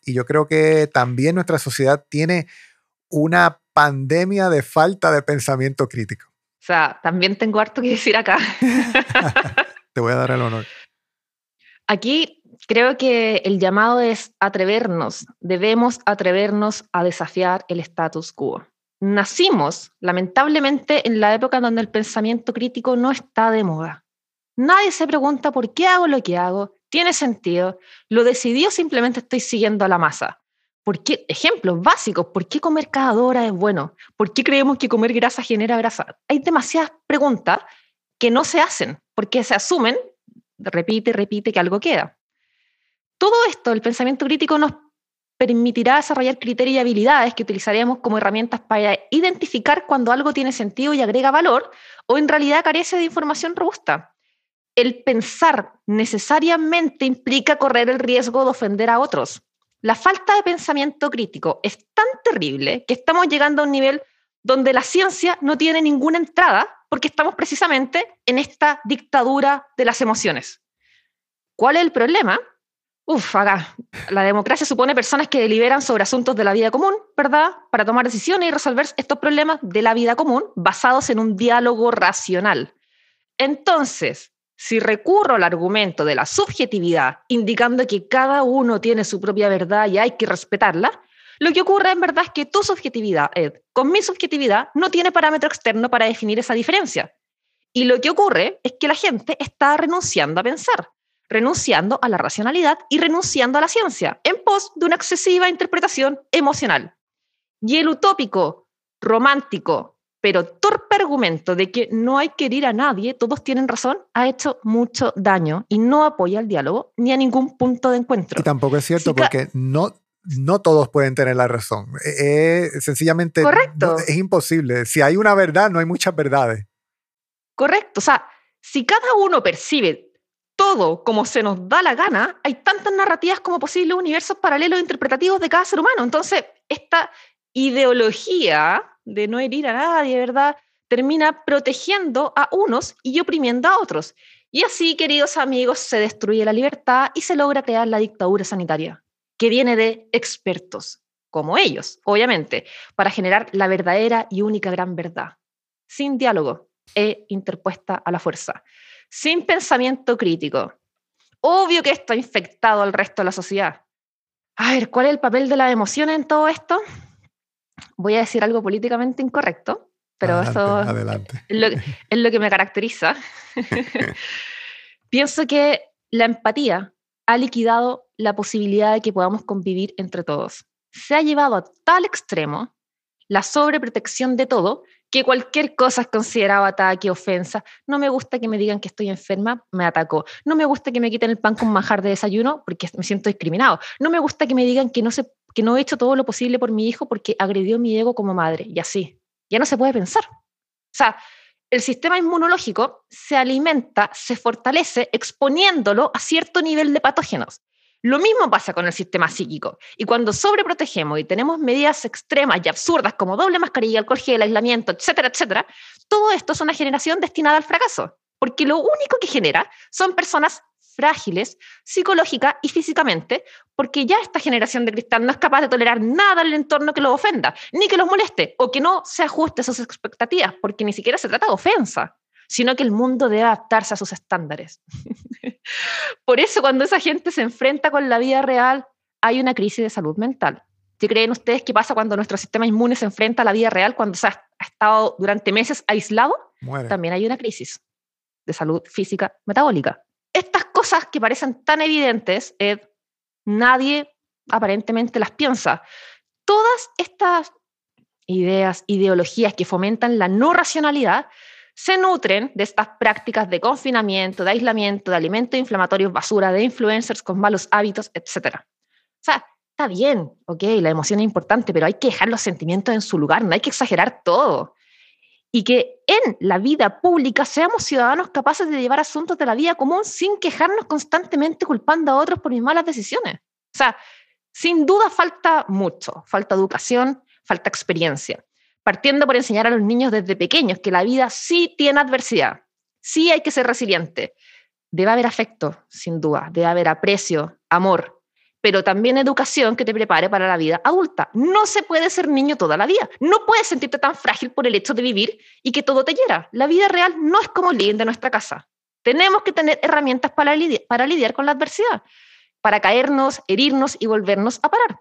Y yo creo que también nuestra sociedad tiene una pandemia de falta de pensamiento crítico. O sea, también tengo harto que decir acá. Te voy a dar el honor. Aquí creo que el llamado es atrevernos, debemos atrevernos a desafiar el status quo. Nacimos, lamentablemente, en la época donde el pensamiento crítico no está de moda. Nadie se pregunta por qué hago lo que hago, tiene sentido, lo decidió, simplemente estoy siguiendo a la masa. ¿Por qué? Ejemplos básicos, ¿por qué comer cada hora es bueno? ¿Por qué creemos que comer grasa genera grasa? Hay demasiadas preguntas que no se hacen, porque se asumen, repite, repite, que algo queda. Todo esto, el pensamiento crítico nos permitirá desarrollar criterios y habilidades que utilizaremos como herramientas para identificar cuando algo tiene sentido y agrega valor o en realidad carece de información robusta. El pensar necesariamente implica correr el riesgo de ofender a otros. La falta de pensamiento crítico es tan terrible que estamos llegando a un nivel donde la ciencia no tiene ninguna entrada porque estamos precisamente en esta dictadura de las emociones. ¿Cuál es el problema? Uf, acá, la democracia supone personas que deliberan sobre asuntos de la vida común, ¿verdad? Para tomar decisiones y resolver estos problemas de la vida común basados en un diálogo racional. Entonces, si recurro al argumento de la subjetividad, indicando que cada uno tiene su propia verdad y hay que respetarla, lo que ocurre en verdad es que tu subjetividad, Ed, con mi subjetividad, no tiene parámetro externo para definir esa diferencia. Y lo que ocurre es que la gente está renunciando a pensar, renunciando a la racionalidad y renunciando a la ciencia, en pos de una excesiva interpretación emocional. Y el utópico, romántico, pero torpe argumento de que no hay que herir a nadie, todos tienen razón, ha hecho mucho daño y no apoya el diálogo ni a ningún punto de encuentro. Y tampoco es cierto porque no, no todos pueden tener la razón. Eh, eh, sencillamente Correcto. es imposible. Si hay una verdad, no hay muchas verdades. Correcto. O sea, si cada uno percibe todo como se nos da la gana, hay tantas narrativas como posibles universos paralelos interpretativos de cada ser humano. Entonces, esta ideología de no herir a nadie, ¿verdad? Termina protegiendo a unos y oprimiendo a otros. Y así, queridos amigos, se destruye la libertad y se logra crear la dictadura sanitaria, que viene de expertos, como ellos, obviamente, para generar la verdadera y única gran verdad, sin diálogo e interpuesta a la fuerza, sin pensamiento crítico. Obvio que esto ha infectado al resto de la sociedad. A ver, ¿cuál es el papel de la emoción en todo esto? Voy a decir algo políticamente incorrecto, pero adelante, eso Es, lo, que me caracteriza. Pienso que la empatía ha liquidado la posibilidad de que podamos convivir entre todos. Se ha llevado a tal extremo la sobreprotección de todo que cualquier cosa es considerado ataque, ofensa. No me gusta que me digan que estoy enferma, me atacó. No me gusta que me quiten el pan con manjar de desayuno porque me siento discriminado. No me gusta que me digan que no, se, que no he hecho todo lo posible por mi hijo porque agredió mi ego como madre. Y así. Ya no se puede pensar. O sea, el sistema inmunológico se alimenta, se fortalece exponiéndolo a cierto nivel de patógenos. Lo mismo pasa con el sistema psíquico. Y cuando sobreprotegemos y tenemos medidas extremas y absurdas como doble mascarilla, alcohol gel, aislamiento, etcétera, etcétera, todo esto es una generación destinada al fracaso. Porque lo único que genera son personas frágiles psicológica y físicamente, porque ya esta generación de cristal no es capaz de tolerar nada en el entorno que los ofenda, ni que los moleste o que no se ajuste a sus expectativas, porque ni siquiera se trata de ofensa sino que el mundo debe adaptarse a sus estándares. Por eso cuando esa gente se enfrenta con la vida real, hay una crisis de salud mental. ¿Qué creen ustedes que pasa cuando nuestro sistema inmune se enfrenta a la vida real, cuando se ha, estado durante meses aislado? También hay una crisis de salud física metabólica. Estas cosas que parecen tan evidentes, nadie aparentemente las piensa. Todas estas ideas, ideologías que fomentan la no racionalidad se nutren de estas prácticas de confinamiento, de aislamiento, de alimentos inflamatorios basura, de influencers con malos hábitos, etc. O sea, está bien, ok, la emoción es importante, pero hay que dejar los sentimientos en su lugar, no hay que exagerar todo. Y que en la vida pública seamos ciudadanos capaces de llevar asuntos de la vida común sin quejarnos constantemente culpando a otros por mis malas decisiones. O sea, sin duda falta mucho, falta educación, falta experiencia partiendo por enseñar a los niños desde pequeños que la vida sí tiene adversidad, sí hay que ser resiliente. Debe haber afecto, sin duda, debe haber aprecio, amor, pero también educación que te prepare para la vida adulta. No se puede ser niño toda la vida. No puedes sentirte tan frágil por el hecho de vivir y que todo te hiera. La vida real no es como el living de nuestra casa. Tenemos que tener herramientas para para lidiar con la adversidad, para caernos, herirnos y volvernos a parar.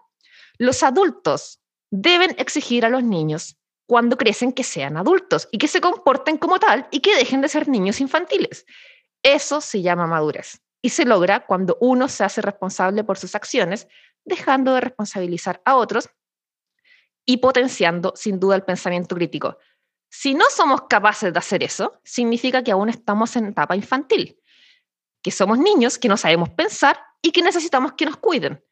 Los adultos deben exigir a los niños cuando crecen que sean adultos y que se comporten como tal y que dejen de ser niños infantiles. Eso se llama madurez y se logra cuando uno se hace responsable por sus acciones, dejando de responsabilizar a otros y potenciando sin duda el pensamiento crítico. Si no somos capaces de hacer eso, significa que aún estamos en etapa infantil, que somos niños que no sabemos pensar y que necesitamos que nos cuiden.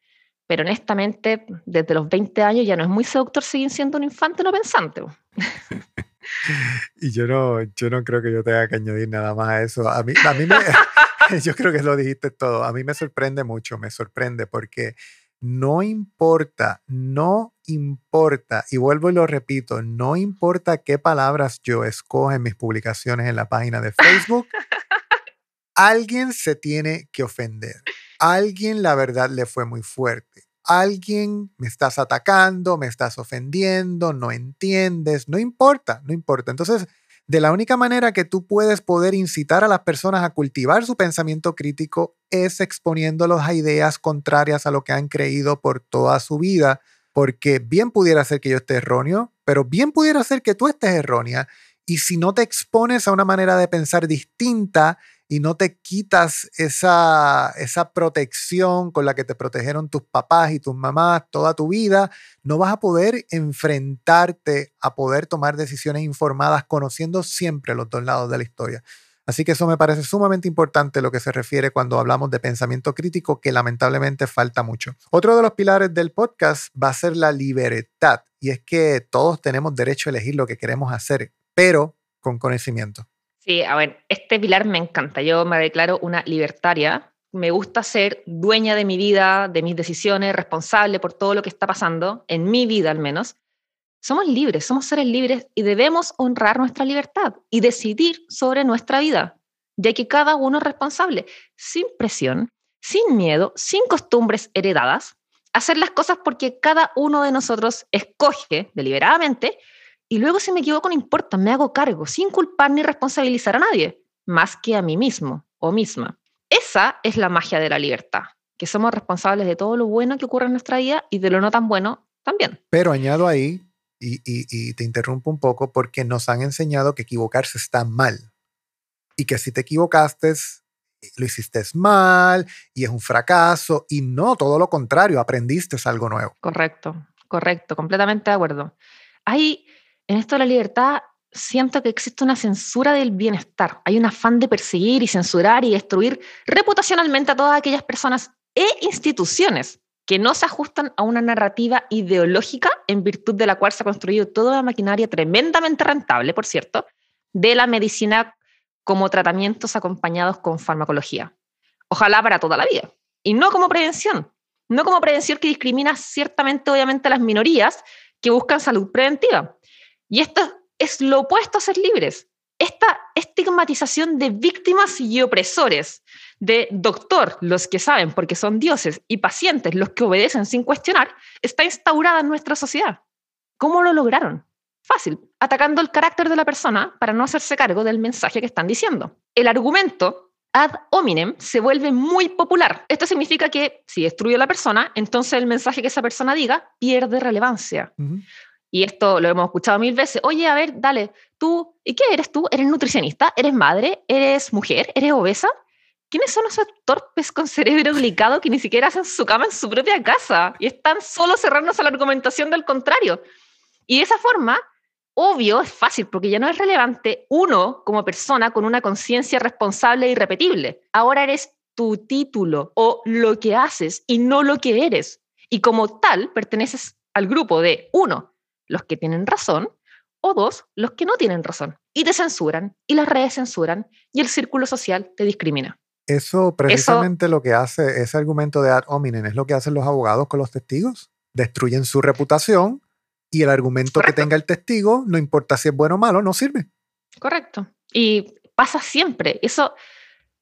Pero honestamente, desde los 20 años ya no es muy seductor seguir siendo un infante no pensante. y yo no, yo no creo que yo tenga que añadir nada más a eso. A mí, a mí me, yo creo que lo dijiste todo. A mí me sorprende mucho, me sorprende porque no importa, no importa, y vuelvo y lo repito, no importa qué palabras yo escoge en mis publicaciones en la página de Facebook, alguien se tiene que ofender alguien la verdad le fue muy fuerte. Alguien me estás atacando, me estás ofendiendo, no entiendes, no importa, no importa. Entonces, de la única manera que tú puedes poder incitar a las personas a cultivar su pensamiento crítico es exponiéndolos a ideas contrarias a lo que han creído por toda su vida, porque bien pudiera ser que yo esté erróneo, pero bien pudiera ser que tú estés errónea. Y si no te expones a una manera de pensar distinta, y no te quitas esa, esa protección con la que te protegieron tus papás y tus mamás toda tu vida, no vas a poder enfrentarte a poder tomar decisiones informadas conociendo siempre los dos lados de la historia. Así que eso me parece sumamente importante lo que se refiere cuando hablamos de pensamiento crítico, que lamentablemente falta mucho. Otro de los pilares del podcast va a ser la libertad, y es que todos tenemos derecho a elegir lo que queremos hacer, pero con conocimiento. Sí, a ver, este pilar me encanta. Yo me declaro una libertaria. Me gusta ser dueña de mi vida, de mis decisiones, responsable por todo lo que está pasando, en mi vida al menos. Somos libres, somos seres libres y debemos honrar nuestra libertad y decidir sobre nuestra vida, ya que cada uno es responsable, sin presión, sin miedo, sin costumbres heredadas, hacer las cosas porque cada uno de nosotros escoge deliberadamente y luego si me equivoco no importa, me hago cargo, sin culpar ni responsabilizar a nadie, más que a mí mismo o misma. Esa es la magia de la libertad, que somos responsables de todo lo bueno que ocurre en nuestra vida y de lo no tan bueno también. Pero añado ahí, y, y te interrumpo un poco, porque nos han enseñado que equivocarse está mal. Y que si te equivocaste, lo hiciste mal y es un fracaso. Y no, todo lo contrario, aprendiste algo nuevo. Correcto, correcto, completamente de acuerdo. Hay en esto de la libertad siento que existe una censura del bienestar. Hay un afán de perseguir y censurar y destruir reputacionalmente a todas aquellas personas e instituciones que no se ajustan a una narrativa ideológica en virtud de la cual se ha construido toda una maquinaria tremendamente rentable, por cierto, de la medicina como tratamientos acompañados con farmacología. Ojalá para toda la vida. Y no como prevención. No como prevención que discrimina ciertamente, obviamente, a las minorías que buscan salud preventiva y esto es lo opuesto a ser libres. Esta estigmatización de víctimas y opresores, de doctor, los que saben porque son dioses, y pacientes, los que obedecen sin cuestionar, está instaurada en nuestra sociedad. ¿Cómo lo lograron? Fácil, atacando el carácter de la persona para no hacerse cargo del mensaje que están diciendo. El argumento ad hominem se vuelve muy popular. Esto significa que si destruye a la persona, entonces el mensaje que esa persona diga pierde relevancia y esto lo hemos escuchado mil veces, oye, a ver, dale, tú, ¿y qué eres tú? ¿Eres nutricionista? ¿Eres madre? ¿Eres mujer? ¿Eres obesa? ¿Quiénes son esos torpes con cerebro delicado que ni siquiera hacen su cama en su propia casa y están solo cerrarnos a la argumentación del contrario? Y de esa forma, obvio, es fácil porque ya no es relevante uno como persona con una conciencia responsable e irrepetible. Ahora eres tu título o lo que haces y no lo que eres. Y como tal, perteneces al grupo de uno, los que tienen razón, o dos, los que no tienen razón. Y te censuran, y las redes censuran, y el círculo social te discrimina. Eso precisamente lo que hace ese argumento de ad hominem es lo que hacen los abogados con los testigos. Destruyen su reputación y el argumento que tenga el testigo, no importa si es bueno o malo, no sirve. Correcto. Y pasa siempre. Eso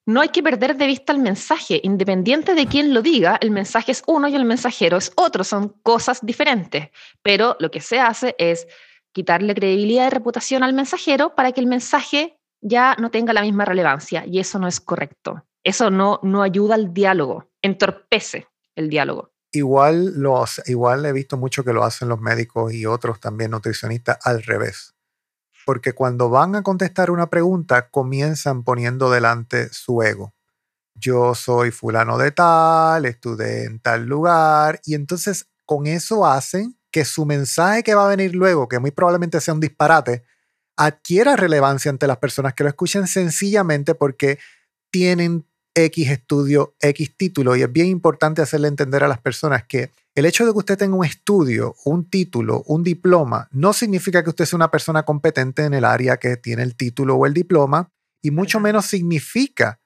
no hay que perder de vista el mensaje. Independiente de quién lo diga, el mensaje es uno y el mensajero es otro. Son cosas diferentes. Pero lo que se hace es quitarle credibilidad y reputación al mensajero para que el mensaje ya no tenga la misma relevancia. Y eso no es correcto. Eso no, no ayuda al diálogo, entorpece el diálogo. Igual, los, igual he visto mucho que lo hacen los médicos y otros también nutricionistas al revés porque cuando van a contestar una pregunta comienzan poniendo delante su ego. Yo soy fulano de tal, estudié en tal lugar, y entonces con eso hacen que su mensaje que va a venir luego, que muy probablemente sea un disparate, adquiera relevancia ante las personas que lo escuchen sencillamente porque tienen X estudio, X título. Y es bien importante hacerle entender a las personas que el hecho de que usted tenga un estudio, un título, un diploma, no significa que usted sea una persona competente en el área que tiene el título o el diploma, y mucho menos significa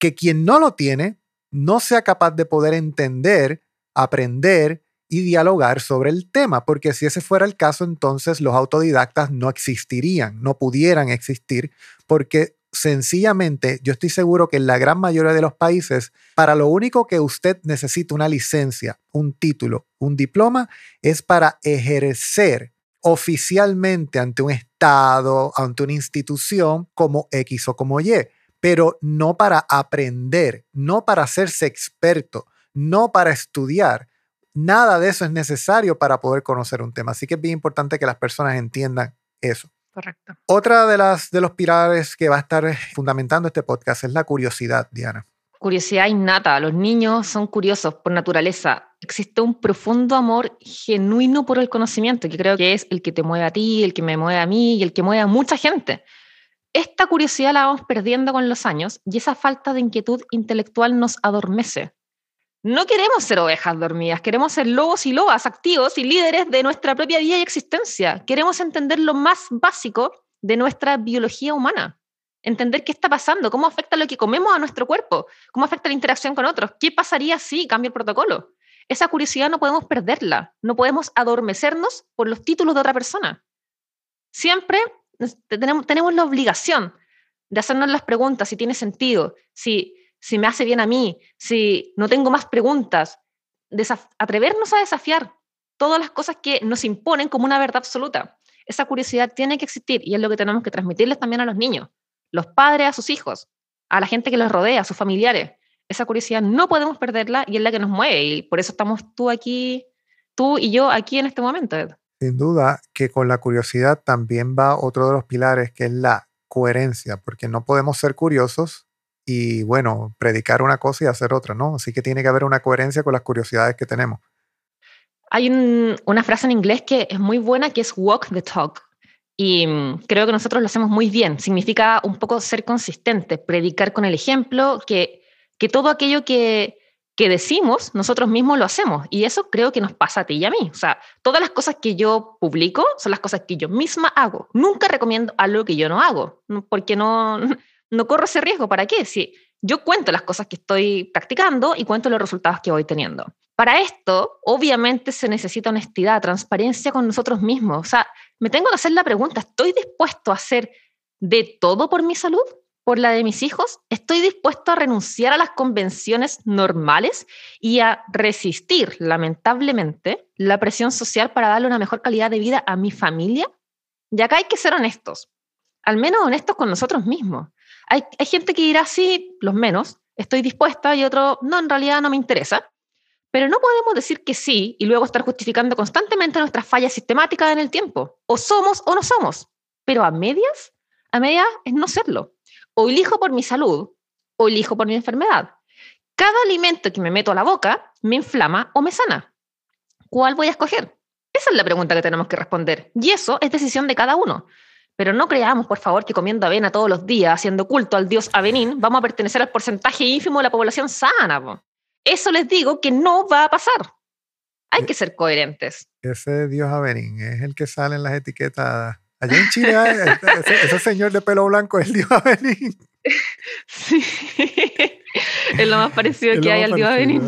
que quien no lo tiene no sea capaz de poder entender, aprender y dialogar sobre el tema, porque si ese fuera el caso, entonces los autodidactas no existirían, no pudieran existir, porque sencillamente, yo estoy seguro que en la gran mayoría de los países, para lo único que usted necesita una licencia, un título, un diploma, es para ejercer oficialmente ante un Estado, ante una institución como X o como Y, pero no para aprender, no para hacerse experto, no para estudiar. Nada de eso es necesario para poder conocer un tema. Así que es bien importante que las personas entiendan eso. Correcto. Otra de las de los pilares que va a estar fundamentando este podcast es la curiosidad, Diana. Curiosidad innata. Los niños son curiosos por naturaleza. Existe un profundo amor genuino por el conocimiento, que creo que es el que te mueve a ti, el que me mueve a mí y el que mueve a mucha gente. Esta curiosidad la vamos perdiendo con los años y esa falta de inquietud intelectual nos adormece. No queremos ser ovejas dormidas, queremos ser lobos y lobas activos y líderes de nuestra propia vida y existencia. Queremos entender lo más básico de nuestra biología humana. Entender qué está pasando, cómo afecta lo que comemos a nuestro cuerpo, cómo afecta la interacción con otros, qué pasaría si cambia el protocolo. Esa curiosidad no podemos perderla, no podemos adormecernos por los títulos de otra persona. Siempre tenemos, tenemos la obligación de hacernos las preguntas si tiene sentido, si, si me hace bien a mí, si no tengo más preguntas, atrevernos a desafiar todas las cosas que nos imponen como una verdad absoluta. Esa curiosidad tiene que existir y es lo que tenemos que transmitirles también a los niños, los padres a sus hijos, a la gente que los rodea, a sus familiares. Esa curiosidad no podemos perderla y es la que nos mueve y por eso estamos tú aquí, tú y yo aquí en este momento. Sin duda que con la curiosidad también va otro de los pilares que es la coherencia, porque no podemos ser curiosos y bueno, predicar una cosa y hacer otra, ¿no? Así que tiene que haber una coherencia con las curiosidades que tenemos. Hay una frase en inglés que es muy buena que es walk the talk. Y mm, creo que nosotros lo hacemos muy bien. Significa un poco ser consistente, predicar con el ejemplo, que, que todo aquello que, que decimos, nosotros mismos lo hacemos. Y eso creo que nos pasa a ti y a mí. O sea, todas las cosas que yo publico son las cosas que yo misma hago. Nunca recomiendo algo que yo no hago, porque no, no corro ese riesgo. ¿Para qué? Si yo cuento las cosas que estoy practicando y cuento los resultados que voy teniendo. Para esto, obviamente, se necesita honestidad, transparencia con nosotros mismos. O sea, me tengo que hacer la pregunta, ¿estoy dispuesto a hacer de todo por mi salud? ¿Por la de mis hijos? ¿Estoy dispuesto a renunciar a las convenciones normales y a resistir, lamentablemente, la presión social para darle una mejor calidad de vida a mi familia? Y acá hay que ser honestos, al menos honestos con nosotros mismos. Hay, gente que dirá, sí, los menos, estoy dispuesta, y otro, no, en realidad no me interesa. Pero no podemos decir que sí y luego estar justificando constantemente nuestras fallas sistemáticas en el tiempo. O somos o no somos. Pero a medias, a medias es no serlo. O elijo por mi salud o elijo por mi enfermedad. Cada alimento que me meto a la boca me inflama o me sana. ¿Cuál voy a escoger? Esa es la pregunta que tenemos que responder. Y eso es decisión de cada uno. Pero no creamos, por favor, que comiendo avena todos los días, haciendo culto al dios Avenín, vamos a pertenecer al porcentaje ínfimo de la población sana. Eso les digo que no va a pasar. Hay que ser coherentes. Ese dios Avenín es el que sale en las etiquetas. Allá en Chile, ese, señor de pelo blanco es el dios Avenín. Sí, es lo más parecido que hay al dios Avenín.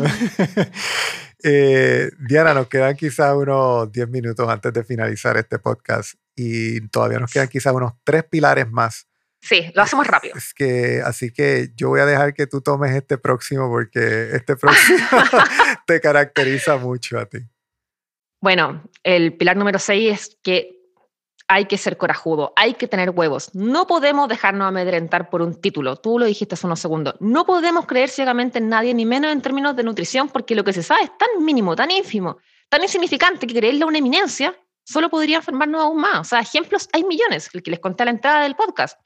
Eh, Diana, nos quedan quizás unos 10 minutos antes de finalizar este podcast y todavía nos quedan quizás unos tres pilares más. Sí, lo hacemos rápido. Es que, así que yo voy a dejar que tú tomes este próximo porque este próximo te caracteriza mucho a ti. Bueno, el pilar número 6 es que hay que ser corajudo, hay que tener huevos. No podemos dejarnos amedrentar por un título. Tú lo dijiste hace unos segundos. No podemos creer ciegamente en nadie, ni menos en términos de nutrición, porque lo que se sabe es tan mínimo, tan ínfimo, tan insignificante que creerle a una eminencia solo podría enfermarnos aún más. O sea, ejemplos hay millones, el que les conté a la entrada del podcast.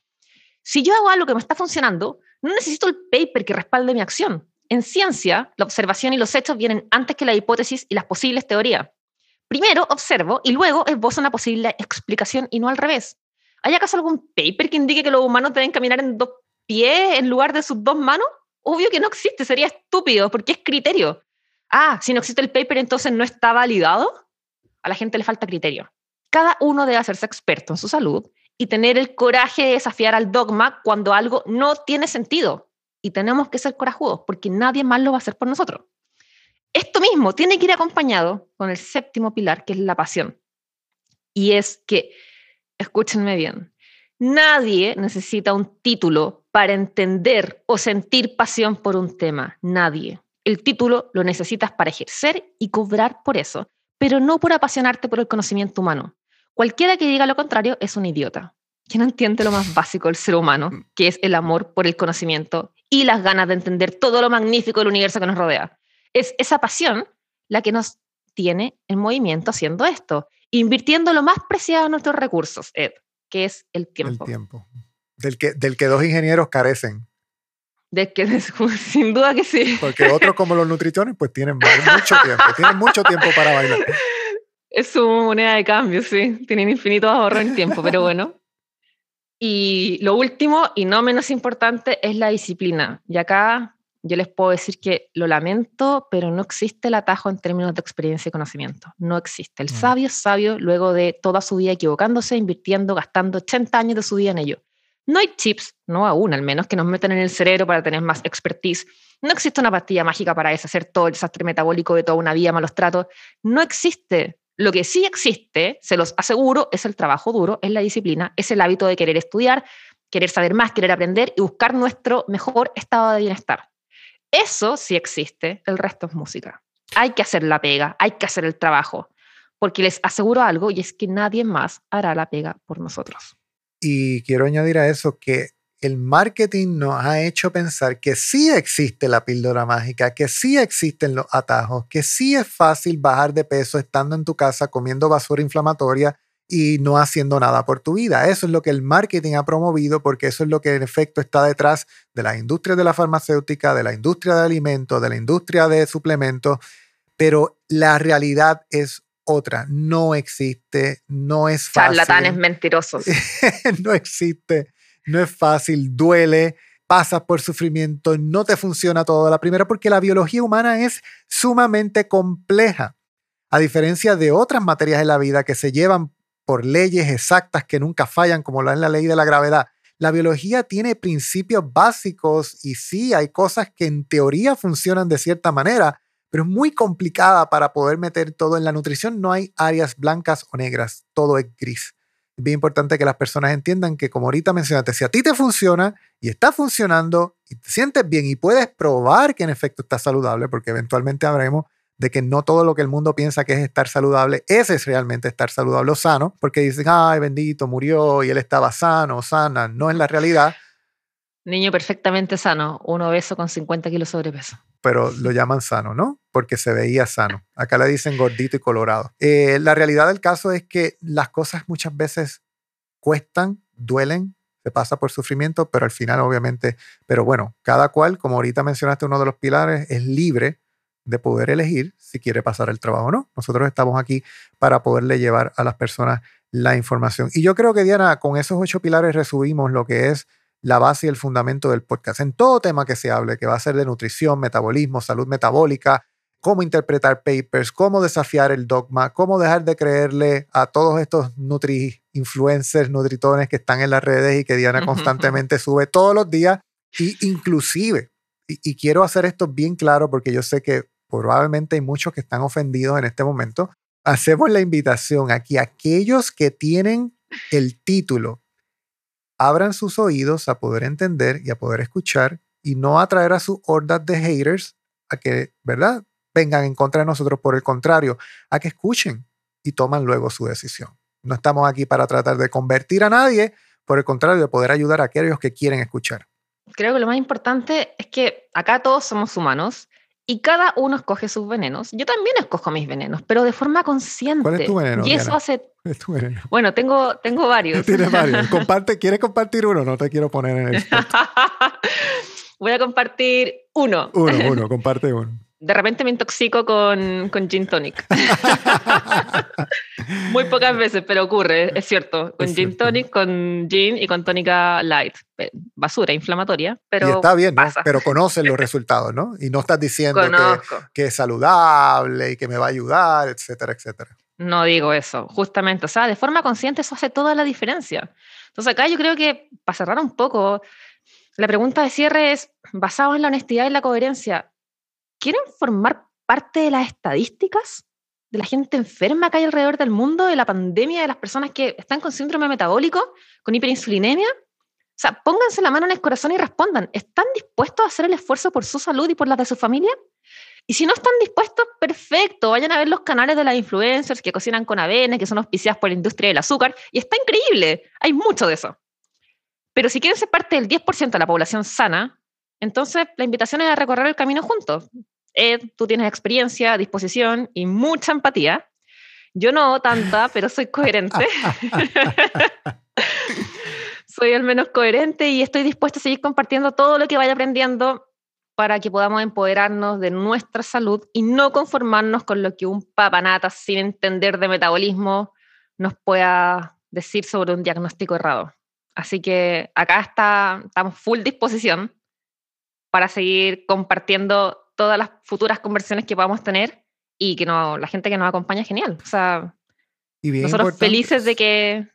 Si yo hago algo que me está funcionando, no necesito el paper que respalde mi acción. En ciencia, la observación y los hechos vienen antes que la hipótesis y las posibles teorías. Primero observo y luego esbozo una posible explicación y no al revés. ¿Hay acaso algún paper que indique que los humanos deben caminar en dos pies en lugar de sus dos manos? Obvio que no existe, sería estúpido porque es criterio. Ah, si no existe el paper entonces no está validado. A la gente le falta criterio. Cada uno debe hacerse experto en su salud y tener el coraje de desafiar al dogma cuando algo no tiene sentido. Y tenemos que ser corajudos porque nadie más lo va a hacer por nosotros. Esto mismo tiene que ir acompañado con el séptimo pilar, que es la pasión. Y es que, escúchenme bien, nadie necesita un título para entender o sentir pasión por un tema. Nadie. El título lo necesitas para ejercer y cobrar por eso, pero no por apasionarte por el conocimiento humano. Cualquiera que diga lo contrario es un idiota, que no entiende lo más básico del ser humano, que es el amor por el conocimiento y las ganas de entender todo lo magnífico del universo que nos rodea. Es esa pasión la que nos tiene en movimiento haciendo esto, invirtiendo lo más preciado de nuestros recursos, Ed, que es el tiempo. El tiempo. Del que, del que dos ingenieros carecen. De que, sin duda que sí. Porque otros como los nutriciones pues tienen mucho tiempo, tienen mucho tiempo para bailar. Es su moneda de cambio, sí. Tienen infinito ahorro en tiempo, pero bueno. Y lo último, y no menos importante, es la disciplina. Y acá yo les puedo decir que lo lamento, pero no existe el atajo en términos de experiencia y conocimiento. No existe. El mm. sabio es sabio luego de toda su vida equivocándose, invirtiendo, gastando 80 años de su vida en ello. No hay chips, no aún al menos, que nos metan en el cerebro para tener más expertise. No existe una pastilla mágica para deshacer todo el desastre metabólico de toda una vida, malos tratos. No existe. Lo que sí existe, se los aseguro, es el trabajo duro, es la disciplina, es el hábito de querer estudiar, querer saber más, querer aprender y buscar nuestro mejor estado de bienestar. Eso sí existe, el resto es música. Hay que hacer la pega, hay que hacer el trabajo, porque les aseguro algo y es que nadie más hará la pega por nosotros. Y quiero añadir a eso que el marketing nos ha hecho pensar que sí existe la píldora mágica, que sí existen los atajos, que sí es fácil bajar de peso estando en tu casa comiendo basura inflamatoria y no haciendo nada por tu vida. Eso es lo que el marketing ha promovido porque eso es lo que en efecto está detrás de la industria de la farmacéutica, de la industria de alimentos, de la industria de suplementos, pero la realidad es otra. No existe, no es fácil. Charlatanes mentirosos. no existe, no es fácil, duele, pasas por sufrimiento, no te funciona todo la primera porque la biología humana es sumamente compleja. A diferencia de otras materias de la vida que se llevan por leyes exactas que nunca fallan, como lo es la ley de la gravedad. La biología tiene principios básicos y sí, hay cosas que en teoría funcionan de cierta manera, pero es muy complicada para poder meter todo en la nutrición. No hay áreas blancas o negras, todo es gris. Es bien importante que las personas entiendan que, como ahorita mencionaste, si a ti te funciona y está funcionando y te sientes bien y puedes probar que en efecto está saludable, porque eventualmente habremos de que no todo lo que el mundo piensa que es estar saludable, ese es realmente estar saludable o sano, porque dicen, ay, bendito, murió y él estaba sano o sana, no es la realidad. Niño perfectamente sano, un obeso con 50 kilos sobrepeso. Pero lo llaman sano, ¿no? Porque se veía sano. Acá le dicen gordito y colorado. Eh, la realidad del caso es que las cosas muchas veces cuestan, duelen, se pasa por sufrimiento, pero al final obviamente, pero bueno, cada cual, como ahorita mencionaste uno de los pilares, es libre de poder elegir si quiere pasar el trabajo o no. Nosotros estamos aquí para poderle llevar a las personas la información. Y yo creo que, Diana, con esos ocho pilares resumimos lo que es la base y el fundamento del podcast. En todo tema que se hable, que va a ser de nutrición, metabolismo, salud metabólica, cómo interpretar papers, cómo desafiar el dogma, cómo dejar de creerle a todos estos nutri influencers, nutritones que están en las redes y que Diana constantemente sube todos los días. Y inclusive, y quiero hacer esto bien claro porque yo sé que probablemente hay muchos que están ofendidos en este momento, hacemos la invitación a que aquellos que tienen el título abran sus oídos a poder entender y a poder escuchar y no atraer a sus hordas de haters a que, ¿verdad?, vengan en contra de nosotros. Por el contrario, a que escuchen y toman luego su decisión. No estamos aquí para tratar de convertir a nadie, por el contrario, de poder ayudar a aquellos que quieren escuchar. Creo que lo más importante es que acá todos somos humanos y cada uno escoge sus venenos. Yo también escojo mis venenos, pero de forma consciente. ¿Cuál es tu veneno? Y eso hace. es tu veneno? Bueno, tengo, tengo varios. Tienes varios. Comparte, ¿Quieres compartir uno? No te quiero poner en el. Voy a compartir uno. Uno, uno, comparte uno de repente me intoxico con, con gin tonic. Muy pocas veces, pero ocurre, es cierto. Con gin tonic, con gin y con tónica light. Basura inflamatoria, pero. Y está bien, ¿no? Pero conoces los resultados, ¿no? Y no estás diciendo que, que, es saludable y que me va a ayudar, etcétera, etcétera. No digo eso, justamente. O sea, de forma consciente eso hace toda la diferencia. Entonces, acá yo creo que, para cerrar un poco, la pregunta de cierre es: basado en la honestidad y la coherencia, ¿quieren formar parte de las estadísticas de la gente enferma que hay alrededor del mundo, de la pandemia, de las personas que están con síndrome metabólico, con hiperinsulinemia? O sea, pónganse la mano en el corazón y respondan, ¿están dispuestos a hacer el esfuerzo por su salud y por la de su familia? Y si no están dispuestos, perfecto, vayan a ver los canales de las influencers que cocinan con avena, que son auspiciadas por la industria del azúcar, y está increíble, hay mucho de eso. Pero si quieren ser parte del 10% de la población sana, entonces la invitación es a recorrer el camino juntos. Ed, tú tienes experiencia, disposición y mucha empatía. Yo no tanta, pero soy coherente. soy al menos coherente y estoy dispuesta a seguir compartiendo todo lo que vaya aprendiendo para que podamos empoderarnos de nuestra salud y no conformarnos con lo que un papanata sin entender de metabolismo nos pueda decir sobre un diagnóstico errado. Así que acá está, estamos full disposición para seguir compartiendo todas las futuras conversiones que podamos tener y que no, la gente que nos acompaña es genial. O sea, nosotros felices de que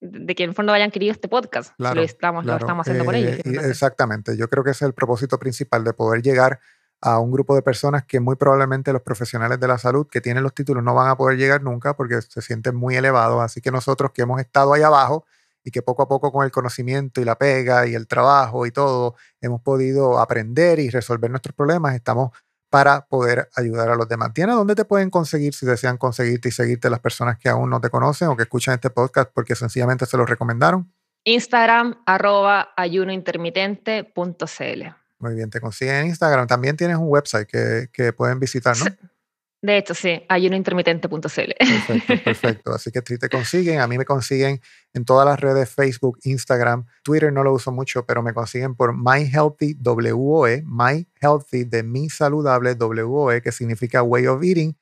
de que en el fondo hayan querido este podcast. lo, estamos, lo estamos haciendo por ellos. Eh, exactamente. Yo creo que ese es el propósito principal de poder llegar a un grupo de personas que muy probablemente los profesionales de la salud que tienen los títulos no van a poder llegar nunca porque se sienten muy elevados. Así que nosotros que hemos estado ahí abajo y que poco a poco con el conocimiento y la pega y el trabajo y todo hemos podido aprender y resolver nuestros problemas, estamos para poder ayudar a los demás. Diana, ¿dónde te pueden conseguir si desean conseguirte y seguirte las personas que aún no te conocen o que escuchan este podcast porque sencillamente se lo recomendaron? Instagram, arroba ayunointermitente.cl. Muy bien, te consiguen en Instagram. También tienes un website que, que pueden visitar, ¿no? De hecho, sí, ayunointermitente.cl. Perfecto, perfecto. Así que te consiguen, a mí me consiguen en todas las redes, Facebook, Instagram, Twitter no lo uso mucho, pero me consiguen por MyHealthyWOE, MyHealthy de mi saludable WOE, que significa Way of Eating.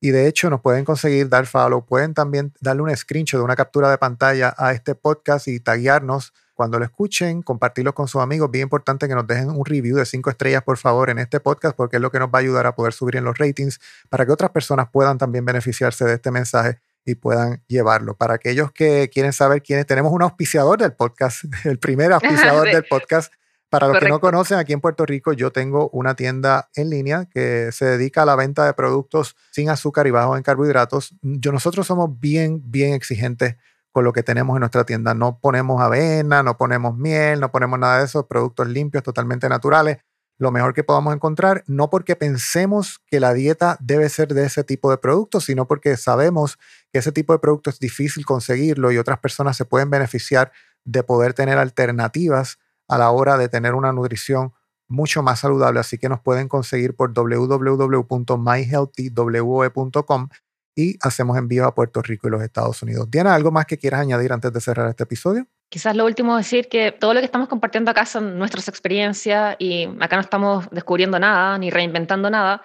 Y de hecho nos pueden conseguir dar follow, pueden también darle un screenshot de una captura de pantalla a este podcast y taguearnos cuando lo escuchen, compartirlo con sus amigos. Bien importante que nos dejen un review de cinco estrellas, por favor, en este podcast, porque es lo que nos va a ayudar a poder subir en los ratings para que otras personas puedan también beneficiarse de este mensaje y puedan llevarlo. Para aquellos que quieren saber quiénes, tenemos un auspiciador del podcast, el primer auspiciador del podcast. Para los que no conocen, aquí en Puerto Rico yo tengo una tienda en línea que se dedica a la venta de productos sin azúcar y bajos en carbohidratos. Yo, nosotros somos bien, bien exigentes con lo que tenemos en nuestra tienda. No ponemos avena, no ponemos miel, no ponemos nada de eso, productos limpios, totalmente naturales, lo mejor que podamos encontrar, no porque pensemos que la dieta debe ser de ese tipo de productos, sino porque sabemos que ese tipo de productos es difícil conseguirlo y otras personas se pueden beneficiar de poder tener alternativas a la hora de tener una nutrición mucho más saludable. Así que nos pueden conseguir por www.myhealthywe.com y hacemos envíos a Puerto Rico y los Estados Unidos. Diana, ¿algo más que quieras añadir antes de cerrar este episodio? Quizás lo último decir que todo lo que estamos compartiendo acá son nuestras experiencias y acá no estamos descubriendo nada ni reinventando nada.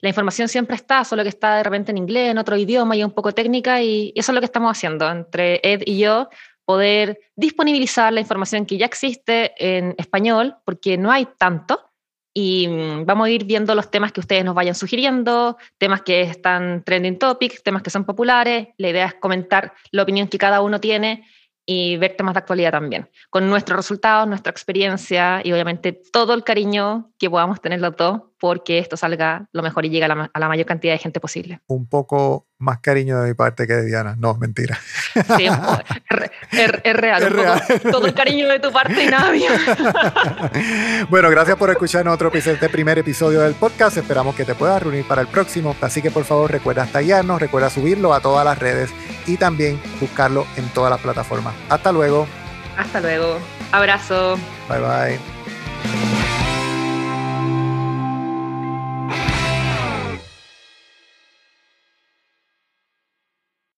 La información siempre está, solo que está de repente en inglés, en otro idioma y un poco técnica y eso es lo que estamos haciendo entre Ed y yo, poder disponibilizar la información que ya existe en español, porque no hay tanto, y mm, vamos a ir viendo los temas que ustedes nos vayan sugiriendo, temas que están trending topics, temas que son populares. La idea es comentar la opinión que cada uno tiene y ver temas de actualidad también, con nuestros resultados, nuestra experiencia y obviamente todo el cariño que podamos tener los dos porque esto salga lo mejor y llegue a la, mayor cantidad de gente posible. Un poco más cariño de mi parte que de Diana, no, mentira. Sí, es, real, todo el cariño de tu parte y nada mío. bueno, gracias por escuchar otro este primer episodio del podcast, esperamos que te puedas reunir para el próximo, así que por favor recuerda tallarnos, recuerda subirlo a todas las redes y también buscarlo en todas las plataformas. Hasta luego. Hasta luego. Abrazo. Bye bye.